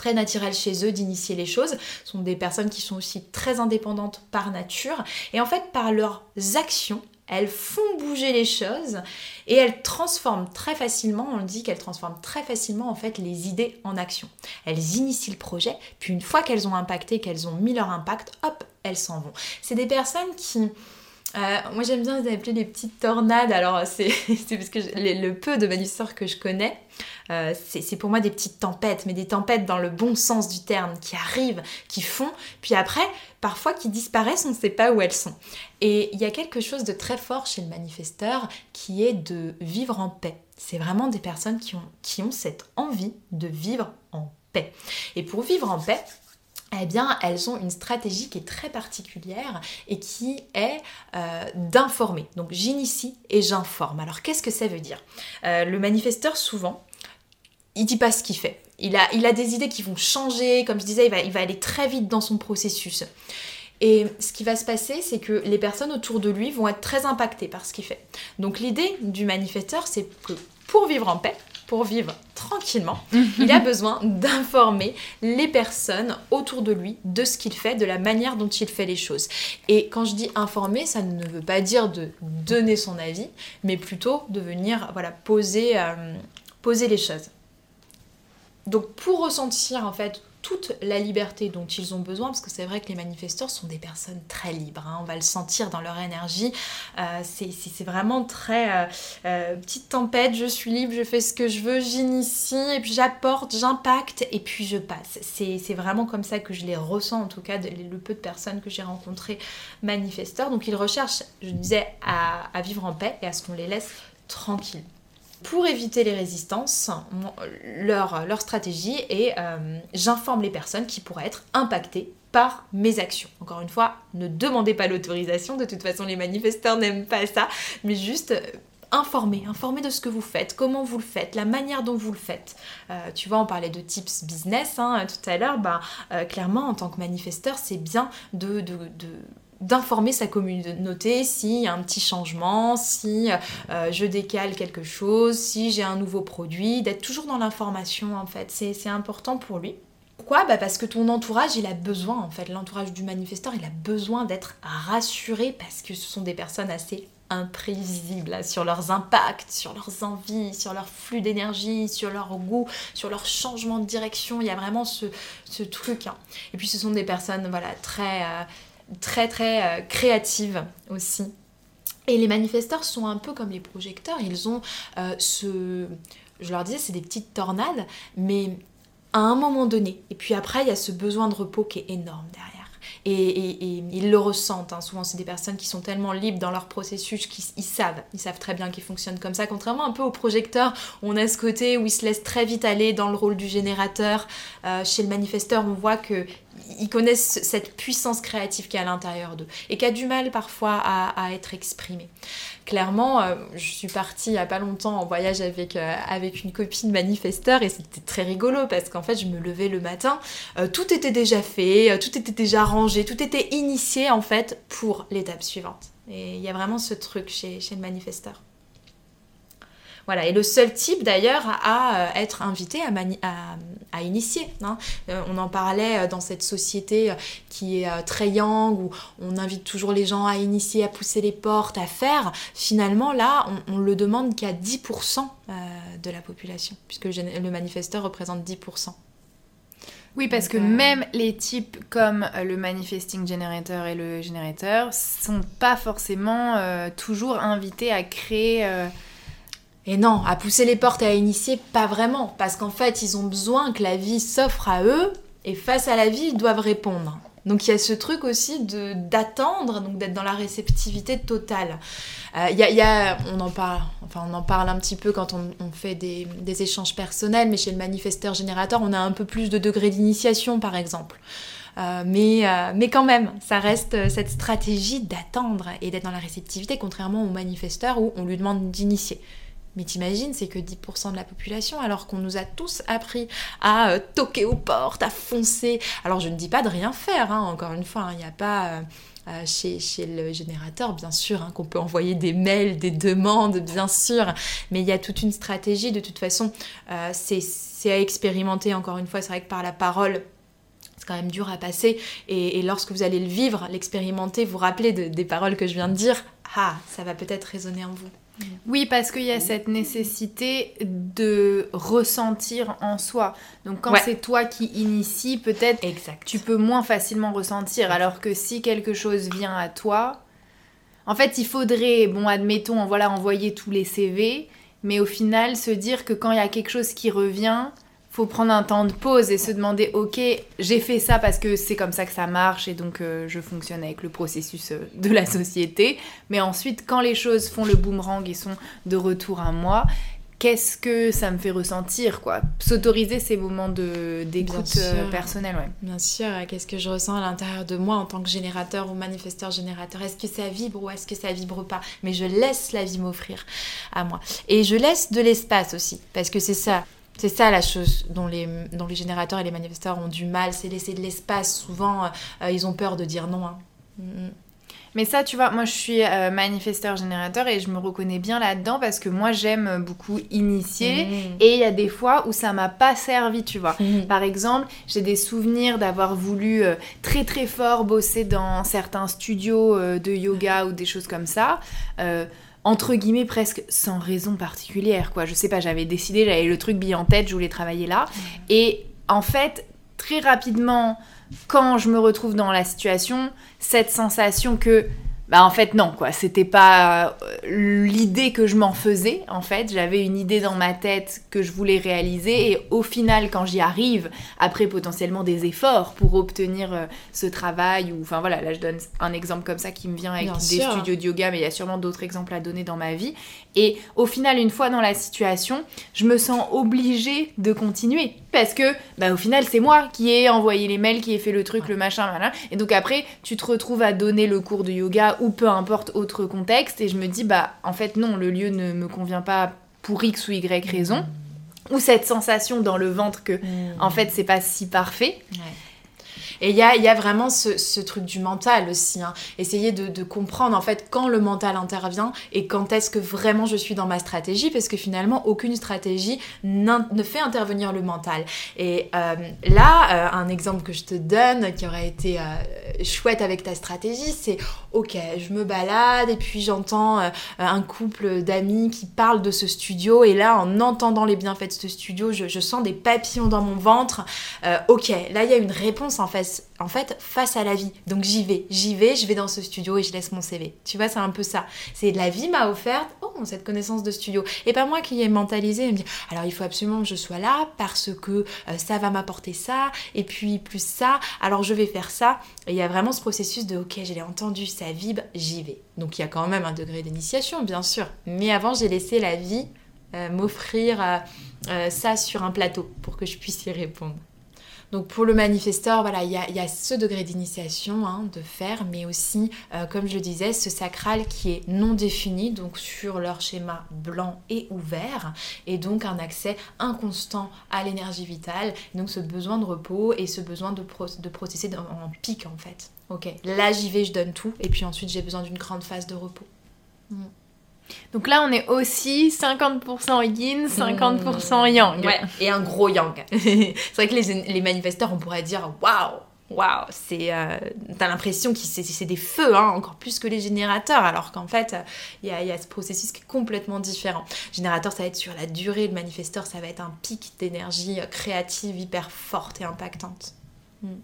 très naturel chez eux d'initier les choses. Ce sont des personnes qui sont aussi très indépendantes par nature. Et en fait, par leurs actions, elles font bouger les choses et elles transforment très facilement, on dit qu'elles transforment très facilement en fait les idées en action. Elles initient le projet, puis une fois qu'elles ont impacté, qu'elles ont mis leur impact, hop, elles s'en vont. C'est des personnes qui euh, moi j'aime bien les appeler les petites tornades. Alors c'est *laughs* parce que le peu de manifesteurs que je connais, euh, c'est pour moi des petites tempêtes, mais des tempêtes dans le bon sens du terme, qui arrivent, qui font, puis après, parfois qui disparaissent, on ne sait pas où elles sont. Et il y a quelque chose de très fort chez le manifesteur qui est de vivre en paix. C'est vraiment des personnes qui ont, qui ont cette envie de vivre en paix. Et pour vivre en paix, eh bien, elles ont une stratégie qui est très particulière et qui est euh, d'informer. Donc, j'initie et j'informe. Alors, qu'est-ce que ça veut dire? Euh, Le manifesteur, souvent, il dit pas ce qu'il fait. Il a, des idées qui vont changer. Comme je disais, il va, il va aller très vite dans son processus. Et ce qui va se passer, c'est que les personnes autour de lui vont être très impactées par ce qu'il fait. Donc, l'idée du manifesteur, c'est que pour vivre en paix, pour vivre tranquillement, il a *laughs* besoin d'informer les personnes autour de lui de ce qu'il fait, de la manière dont il fait les choses. Et quand je dis informer, ça ne veut pas dire de donner son avis, mais plutôt de venir voilà, poser, euh, poser les choses. Donc pour ressentir en fait toute la liberté dont ils ont besoin, parce que c'est vrai que les manifesteurs sont des personnes très libres, hein. on va le sentir dans leur énergie, euh, c'est vraiment très euh, euh, petite tempête, je suis libre, je fais ce que je veux, j'initie, et puis j'apporte, j'impacte, et puis je passe. C'est vraiment comme ça que je les ressens, en tout cas, le peu de personnes que j'ai rencontrées manifesteurs. Donc ils recherchent, je disais, à, à vivre en paix et à ce qu'on les laisse tranquilles pour éviter les résistances, leur, stratégie est euh, j'informe les personnes qui pourraient être impactées par mes actions. Encore une fois, ne demandez pas l'autorisation, de toute façon les manifesteurs n'aiment pas ça, mais juste euh, informer, informer de ce que vous faites, comment vous le faites, la manière dont vous le faites. Euh, tu vois, on parlait de tips business hein, tout à l'heure, bah, clairement en tant que manifesteur, c'est bien de d'informer sa communauté s'il y a un petit changement, si euh, je décale quelque chose, si j'ai un nouveau produit, d'être toujours dans l'information en fait. C'est important pour lui. Pourquoi? Bah Parce que ton entourage, il a besoin en fait. L'entourage du manifesteur, il a besoin d'être rassuré parce que ce sont des personnes assez imprévisibles sur leurs impacts, sur leurs envies, sur leur flux d'énergie, sur leur goût, sur leur changement de direction. Il y a vraiment ce, truc. Hein. Et puis ce sont des personnes voilà, très, euh, très très euh, créative aussi. Et les manifesteurs sont un peu comme les projecteurs, ils ont euh, ce... Je leur disais, c'est des petites tornades, mais à un moment donné. Et puis après, il y a ce besoin de repos qui est énorme derrière. Et, ils le ressentent. Hein. Souvent, c'est des personnes qui sont tellement libres dans leur processus qu'ils savent. Ils savent très bien qu'ils fonctionnent comme ça. Contrairement un peu au projecteur, on a ce côté où ils se laissent très vite aller dans le rôle du générateur. Euh, chez le manifesteur, on voit que ils connaissent cette puissance créative qui est à l'intérieur d'eux et qui a du mal parfois à, être exprimée. Clairement, euh, je suis partie il n'y a pas longtemps en voyage avec, euh, avec une copine manifesteur et c'était très rigolo parce qu'en fait je me levais le matin, euh, tout était déjà fait, tout était déjà rangé, tout était initié en fait pour l'étape suivante. Et il y a vraiment ce truc chez, chez le manifesteur. Voilà, et le seul type d'ailleurs à, euh, être invité à, initier. Hein. Euh, on en parlait euh, dans cette société qui est très young, où on invite toujours les gens à initier, à pousser les portes, à faire. Finalement, là, on, le demande qu'à 10% de la population, puisque le, manifesteur représente 10%. Oui, parce que même les types comme le manifesting generator et le générateur sont pas forcément toujours invités à créer et non, à pousser les portes et à initier, pas vraiment. Parce qu'en fait, ils ont besoin que la vie s'offre à eux, et face à la vie, ils doivent répondre. Donc il y a ce truc aussi de d'attendre, donc d'être dans la réceptivité totale. Euh, il y, a, on en parle, enfin on en parle un petit peu quand on, fait des, échanges personnels, mais chez le manifesteur générateur, on a un peu plus de degrés d'initiation, par exemple. Euh, mais, euh, mais quand même, ça reste cette stratégie d'attendre et d'être dans la réceptivité, contrairement au manifesteur où on lui demande d'initier. Mais t'imagines, c'est que 10% de la population, alors qu'on nous a tous appris à euh, toquer aux portes, à foncer. Alors je ne dis pas de rien faire, hein, encore une fois, il n'y a pas... Euh, euh, chez, le générateur, bien sûr, hein, qu'on peut envoyer des mails, des demandes, bien sûr, mais il y a toute une stratégie, de toute façon, c'est à expérimenter, encore une fois, c'est vrai que par la parole, c'est quand même dur à passer, et, lorsque vous allez le vivre, l'expérimenter, vous rappeler des paroles que je viens de dire, ah, ça va peut-être résonner en vous. Oui, parce qu'il y a cette nécessité de ressentir en soi. Donc quand c'est toi qui initie, peut-être tu peux moins facilement ressentir. Alors que si quelque chose vient à toi, en fait, il faudrait, bon, admettons, voilà, envoyer tous les CV, mais au final, se dire que quand il y a quelque chose qui revient, faut prendre un temps de pause et se demander ok j'ai fait ça parce que c'est comme ça que ça marche et donc euh, je fonctionne avec le processus euh, de la *laughs* société. Mais ensuite quand les choses font le boomerang et sont de retour à moi qu'est-ce que ça me fait ressentir quoi? S'autoriser ces moments de d'écoute euh, personnelle ouais. Bien sûr. Qu'est-ce que je ressens à l'intérieur de moi en tant que générateur ou manifesteur générateur? Est-ce que ça vibre ou est-ce que ça vibre pas? Mais je laisse la vie m'offrir à moi. Et je laisse de l'espace aussi parce que c'est ça c'est ça la chose dont les, dont les générateurs et les manifesteurs ont du mal, c'est laisser de l'espace. Souvent, euh, ils ont peur de dire non. Hein. Mm, mm. Mais ça, tu vois, moi je suis euh, manifesteur générateur et je me reconnais bien là-dedans parce que moi j'aime beaucoup initier mm. et il y a des fois où ça m'a pas servi, tu vois. Par exemple, j'ai des souvenirs d'avoir voulu euh, très très fort bosser dans certains studios de yoga ou des choses comme ça entre guillemets presque sans raison particulière quoi. Je sais pas j'avais décidé j'avais le truc bien en tête je voulais travailler là. Et en fait très rapidement quand je me retrouve dans la situation cette sensation que bah en fait non quoi, c'était pas euh, l'idée que je m'en faisais en fait, j'avais une idée dans ma tête que je voulais réaliser et au final quand j'y arrive, après potentiellement des efforts pour obtenir euh, ce travail ou enfin voilà, là je donne un exemple comme ça qui me vient avec des studios de yoga mais il y a sûrement d'autres exemples à donner dans ma vie. Et au final une fois dans la situation, je me sens obligée de continuer parce que bah au final c'est moi qui ai envoyé les mails, qui ai fait le truc, le machin, voilà. Et donc après tu te retrouves à donner le cours de yoga ou peu importe autre contexte et je me dis bah en fait non le lieu ne me convient pas pour x ou y raison ou cette sensation dans le ventre que mm. en fait c'est pas si parfait et il y a, vraiment ce, truc du mental aussi. Hein. Essayer de, comprendre en fait quand le mental intervient et quand est-ce que vraiment je suis dans ma stratégie parce que finalement aucune stratégie ne fait intervenir le mental. Et euh, là, euh, un exemple que je te donne qui aurait été euh, chouette avec ta stratégie, c'est ok, je me balade et puis j'entends un couple d'amis qui parlent de ce studio et là en entendant les bienfaits de ce studio, je, je sens des papillons dans mon ventre. ok, là il y a une réponse en fait en fait face à la vie. Donc j'y vais, j'y vais, je vais dans ce studio et je laisse mon CV. Tu vois, c'est un peu ça. C'est la vie m'a offert, oh cette connaissance de studio. Et pas moi qui ai mentalisé et me dit alors il faut absolument que je sois là parce que euh, ça va m'apporter ça, et puis plus ça, alors je vais faire ça. Et il y a vraiment ce processus de ok, je l'ai entendu, ça vibre, j'y vais. Donc il y a quand même un degré d'initiation, bien sûr. Mais avant, j'ai laissé la vie euh, m'offrir ça sur un plateau pour que je puisse y répondre. Donc pour le manifesteur, voilà, il y a, ce degré d'initiation hein, de faire, mais aussi, euh, comme je le disais, ce sacral qui est non défini, donc sur leur schéma blanc et ouvert, et donc un accès inconstant à l'énergie vitale, donc ce besoin de repos et ce besoin de, de processer en, pic en fait. Ok, là j'y vais, je donne tout, et puis ensuite j'ai besoin d'une grande phase de repos. Mm. Donc là, on est aussi 50% yin, 50% yang. Ouais, et un gros yang. *laughs* c'est vrai que les, les, manifesteurs, on pourrait dire waouh, waouh, c'est, euh, t'as l'impression que c'est, des feux, hein, encore plus que les générateurs, alors qu'en fait, il y, a, ce processus qui est complètement différent. Générateur, ça va être sur la durée, le manifesteur, ça va être un pic d'énergie créative hyper forte et impactante. Hmm.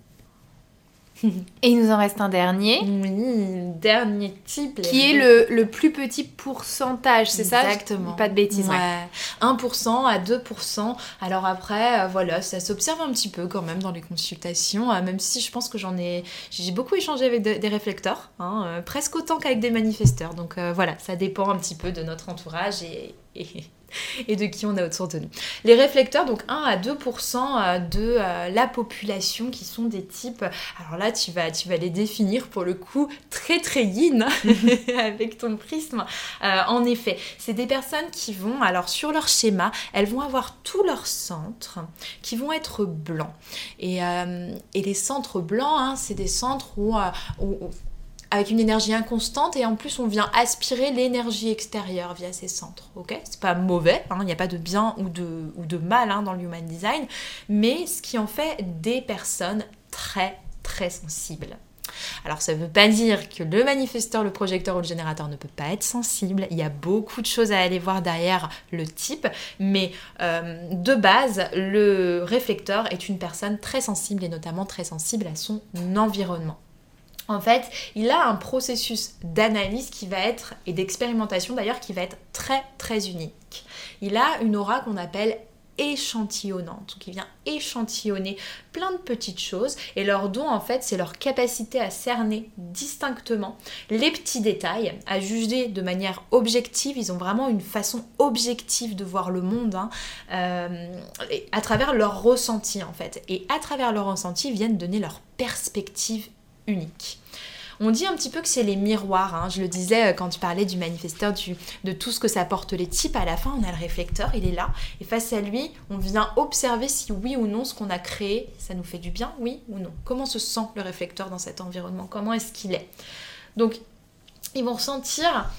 *laughs* Et il nous en reste un dernier. Oui, dernier type. Qui est le, le, plus petit pourcentage, c'est ça? Exactement. Pas de bêtises. Ouais. 1% à 2%. Alors après, euh, voilà, ça s'observe un petit peu quand même dans les consultations, euh, même si je pense que j'en ai... J'ai beaucoup échangé avec des réflecteurs, hein, euh, presque autant qu'avec des manifesteurs. Donc voilà, ça dépend un petit peu de notre entourage et, et *laughs* et de qui on a autour de nous. Les réflecteurs, donc 1 à 2% euh, de euh, la population qui sont des types, alors là tu vas, tu vas les définir pour le coup très très yin *laughs* *laughs* avec ton prisme. Euh, en effet, c'est des personnes qui vont, alors sur leur schéma, elles vont avoir tous leurs centres qui vont être blancs. Et, et les centres blancs, hein, c'est des centres où, où avec une énergie inconstante et en plus on vient aspirer l'énergie extérieure via ces centres. Ok, c'est pas mauvais, hein, il n'y a pas de bien ou de, mal hein, dans le human design, mais ce qui en fait des personnes très très sensibles. Alors ça ne veut pas dire que le manifesteur, le projecteur ou le générateur ne peut pas être sensible. Il y a beaucoup de choses à aller voir derrière le type, mais euh, de base, le réflecteur est une personne très sensible et notamment très sensible à son environnement. En fait, il a un processus d'analyse qui va être, et d'expérimentation d'ailleurs, qui va être très très unique. Il a une aura qu'on appelle échantillonnante, qui vient échantillonner plein de petites choses et leur don en fait c'est leur capacité à cerner distinctement les petits détails, à juger de manière objective, ils ont vraiment une façon objective de voir le monde hein, euh, à travers leur ressenti en fait et à travers leur ressenti ils viennent donner leur perspective unique. On dit un petit peu que c'est les miroirs, hein. je le disais euh, quand tu parlais du manifesteur, de tout ce que ça apporte les types, à la fin on a le réflecteur, il est là, et face à lui, on vient observer si oui ou non ce qu'on a créé, ça nous fait du bien, oui ou non. Comment se sent le réflecteur dans cet environnement? Comment est-ce qu'il est? Donc, ils vont ressentir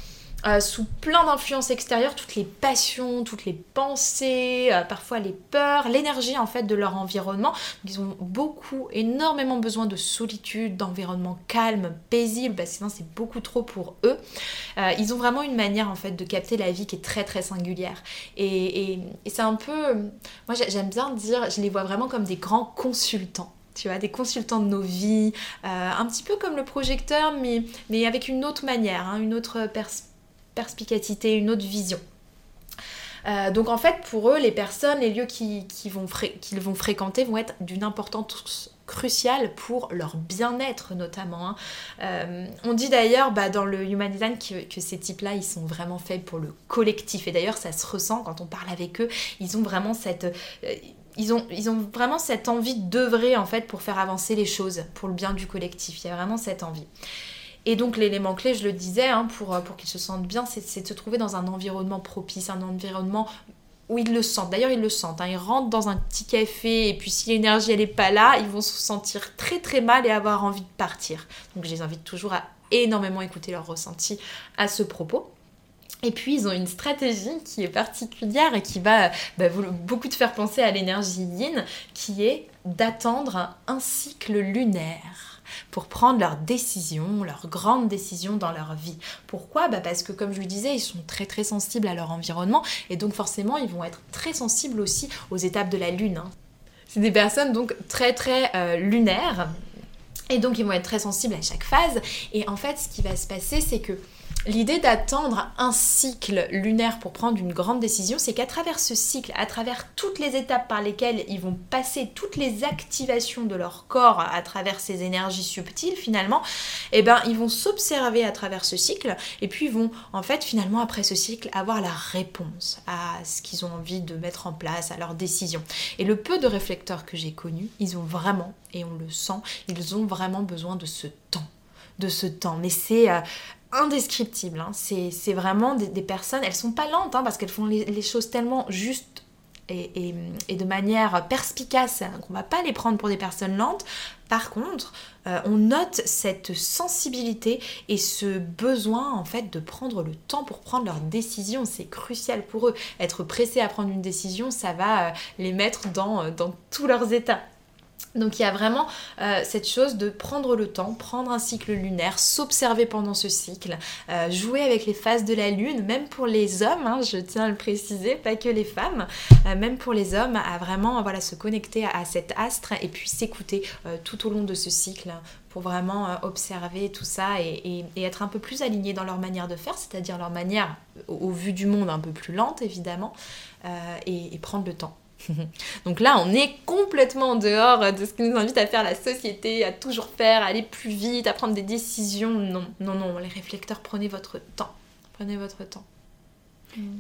euh, sous plein d'influences extérieures, toutes les passions, toutes les pensées, euh, parfois les peurs, l'énergie en fait de leur environnement. Ils ont beaucoup, énormément besoin de solitude, d'environnement calme, paisible, parce sinon c'est beaucoup trop pour eux. Euh, ils ont vraiment une manière en fait de capter la vie qui est très très singulière. Et, c'est un peu, moi j'aime bien dire, je les vois vraiment comme des grands consultants tu vois, des consultants de nos vies, un petit peu comme le projecteur, mais, mais avec une autre manière, hein, une autre perspective perspicacité, une autre vision. Euh, donc en fait, pour eux, les personnes, les lieux qu'ils vont, vont, fréquenter vont être d'une importance cruciale pour leur bien-être notamment. Hein. Euh, on dit d'ailleurs bah, dans le Human Design que, ces types-là, ils sont vraiment faits pour le collectif. Et d'ailleurs, ça se ressent quand on parle avec eux. Ils ont vraiment cette... Euh, ils ont, ils ont vraiment cette envie d'œuvrer en fait pour faire avancer les choses, pour le bien du collectif. Il y a vraiment cette envie. Et donc l'élément clé, je le disais, hein, pour, euh, pour qu'ils se sentent bien, c'est de se trouver dans un environnement propice, un environnement où ils le sentent. D'ailleurs, ils le sentent. Hein. Ils rentrent dans un petit café et puis si l'énergie elle n'est pas là, ils vont se sentir très très mal et avoir envie de partir. Donc je les invite toujours à énormément écouter leur ressenti à ce propos. Et puis ils ont une stratégie qui est particulière et qui va bah, beaucoup te faire penser à l'énergie yin, qui est d'attendre un cycle lunaire pour prendre leurs décisions, leurs grandes décisions dans leur vie. Pourquoi? Bah Parce que comme je le disais, ils sont très très sensibles à leur environnement et donc forcément ils vont être très sensibles aussi aux étapes de la lune. Hein. C'est des personnes donc très très euh, lunaires et donc ils vont être très sensibles à chaque phase et en fait ce qui va se passer c'est que L'idée d'attendre un cycle lunaire pour prendre une grande décision, c'est qu'à travers ce cycle, à travers toutes les étapes par lesquelles ils vont passer, toutes les activations de leur corps à travers ces énergies subtiles finalement, eh ben ils vont s'observer à travers ce cycle et puis ils vont en fait finalement après ce cycle avoir la réponse à ce qu'ils ont envie de mettre en place, à leurs décisions. Et le peu de réflecteurs que j'ai connus, ils ont vraiment, et on le sent, ils ont vraiment besoin de ce temps de ce temps. Mais c'est euh, indescriptible. Hein. C'est vraiment des, personnes, elles sont pas lentes hein, parce qu'elles font les, choses tellement justes et, de manière perspicace qu'on va pas les prendre pour des personnes lentes. Par contre, euh, on note cette sensibilité et ce besoin en fait de prendre le temps pour prendre leurs décisions. C'est crucial pour eux. Être pressé à prendre une décision, ça va euh, les mettre dans, dans tous leurs états. Donc il y a vraiment euh, cette chose de prendre le temps, prendre un cycle lunaire, s'observer pendant ce cycle, euh, jouer avec les phases de la lune, même pour les hommes, hein, je tiens à le préciser, pas que les femmes, euh, même pour les hommes, à vraiment voilà, se connecter à, cet astre et puis s'écouter tout au long de ce cycle pour vraiment observer tout ça et, être un peu plus aligné dans leur manière de faire, c'est-à-dire leur manière au, vu du monde un peu plus lente évidemment, et prendre le temps. *laughs* Donc là, on est complètement en dehors de ce qui nous invite à faire la société, à toujours faire, à aller plus vite, à prendre des décisions. Non, non, non, les réflecteurs, prenez votre temps. Prenez votre temps.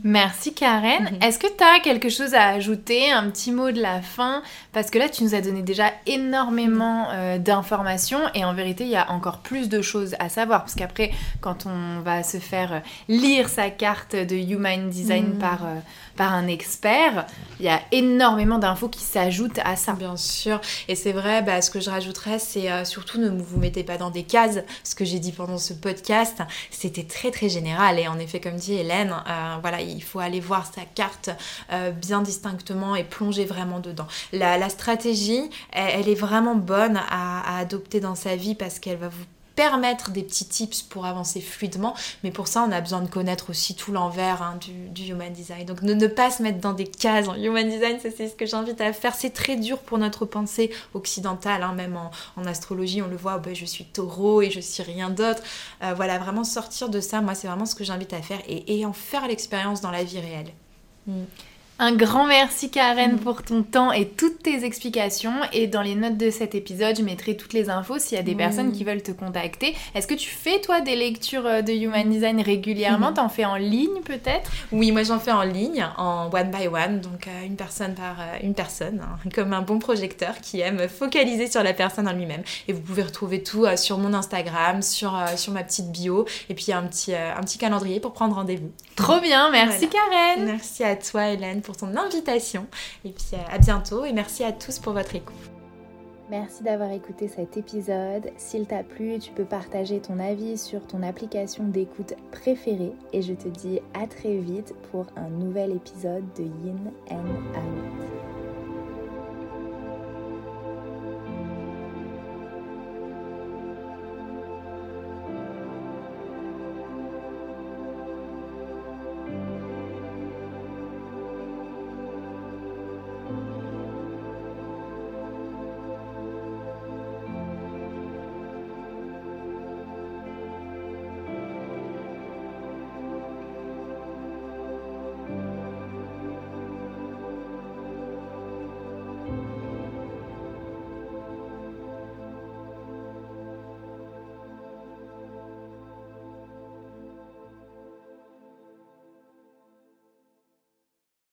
Merci Karen. Mhm. Est-ce que tu as quelque chose à ajouter, un petit mot de la fin? Parce que là, tu nous as donné déjà énormément euh, d'informations et en vérité, il y a encore plus de choses à savoir. Parce qu'après, quand on va se faire lire sa carte de Human Design mhm. par, euh, par un expert, il y a énormément d'infos qui s'ajoutent à ça. Bien sûr. Et c'est vrai, bah, ce que je rajouterais, c'est euh, surtout ne vous mettez pas dans des cases. Ce que j'ai dit pendant ce podcast, c'était très très général. Et en effet, comme dit Hélène, voilà, il faut aller voir sa carte euh, bien distinctement et plonger vraiment dedans. La, stratégie, elle, est vraiment bonne à, adopter dans sa vie parce qu'elle va vous permettre des petits tips pour avancer fluidement, mais pour ça, on a besoin de connaître aussi tout l'envers hein, du, human design. Donc, ne, pas se mettre dans des cases. En human design, c'est ce que j'invite à faire. C'est très dur pour notre pensée occidentale, hein, même en, astrologie, on le voit, oh, ben, je suis taureau et je suis rien d'autre. Euh, voilà, vraiment sortir de ça, moi, c'est vraiment ce que j'invite à faire et, en faire l'expérience dans la vie réelle. Mm. Un grand merci Karen mm. pour ton temps et toutes tes explications. Et dans les notes de cet épisode, je mettrai toutes les infos s'il y a des personnes qui veulent te contacter. Est-ce que tu fais toi des lectures euh, de Human Design régulièrement? Mm. T'en fais en ligne peut-être? Oui, moi j'en fais en ligne, en one by one, donc euh, une personne par euh, une personne, hein, *laughs* comme un bon projecteur qui aime focaliser sur la personne en lui-même. Et vous pouvez retrouver tout sur mon Instagram, sur, sur ma petite bio, et puis un petit, un petit calendrier pour prendre rendez-vous. Trop bien, merci Karen Merci à toi Hélène pour ton invitation. Et puis euh, à bientôt et merci à tous pour votre écoute. Merci d'avoir écouté cet épisode. S'il t'a plu, tu peux partager ton avis sur ton application d'écoute préférée. Et je te dis à très vite pour un nouvel épisode de Yin and Out.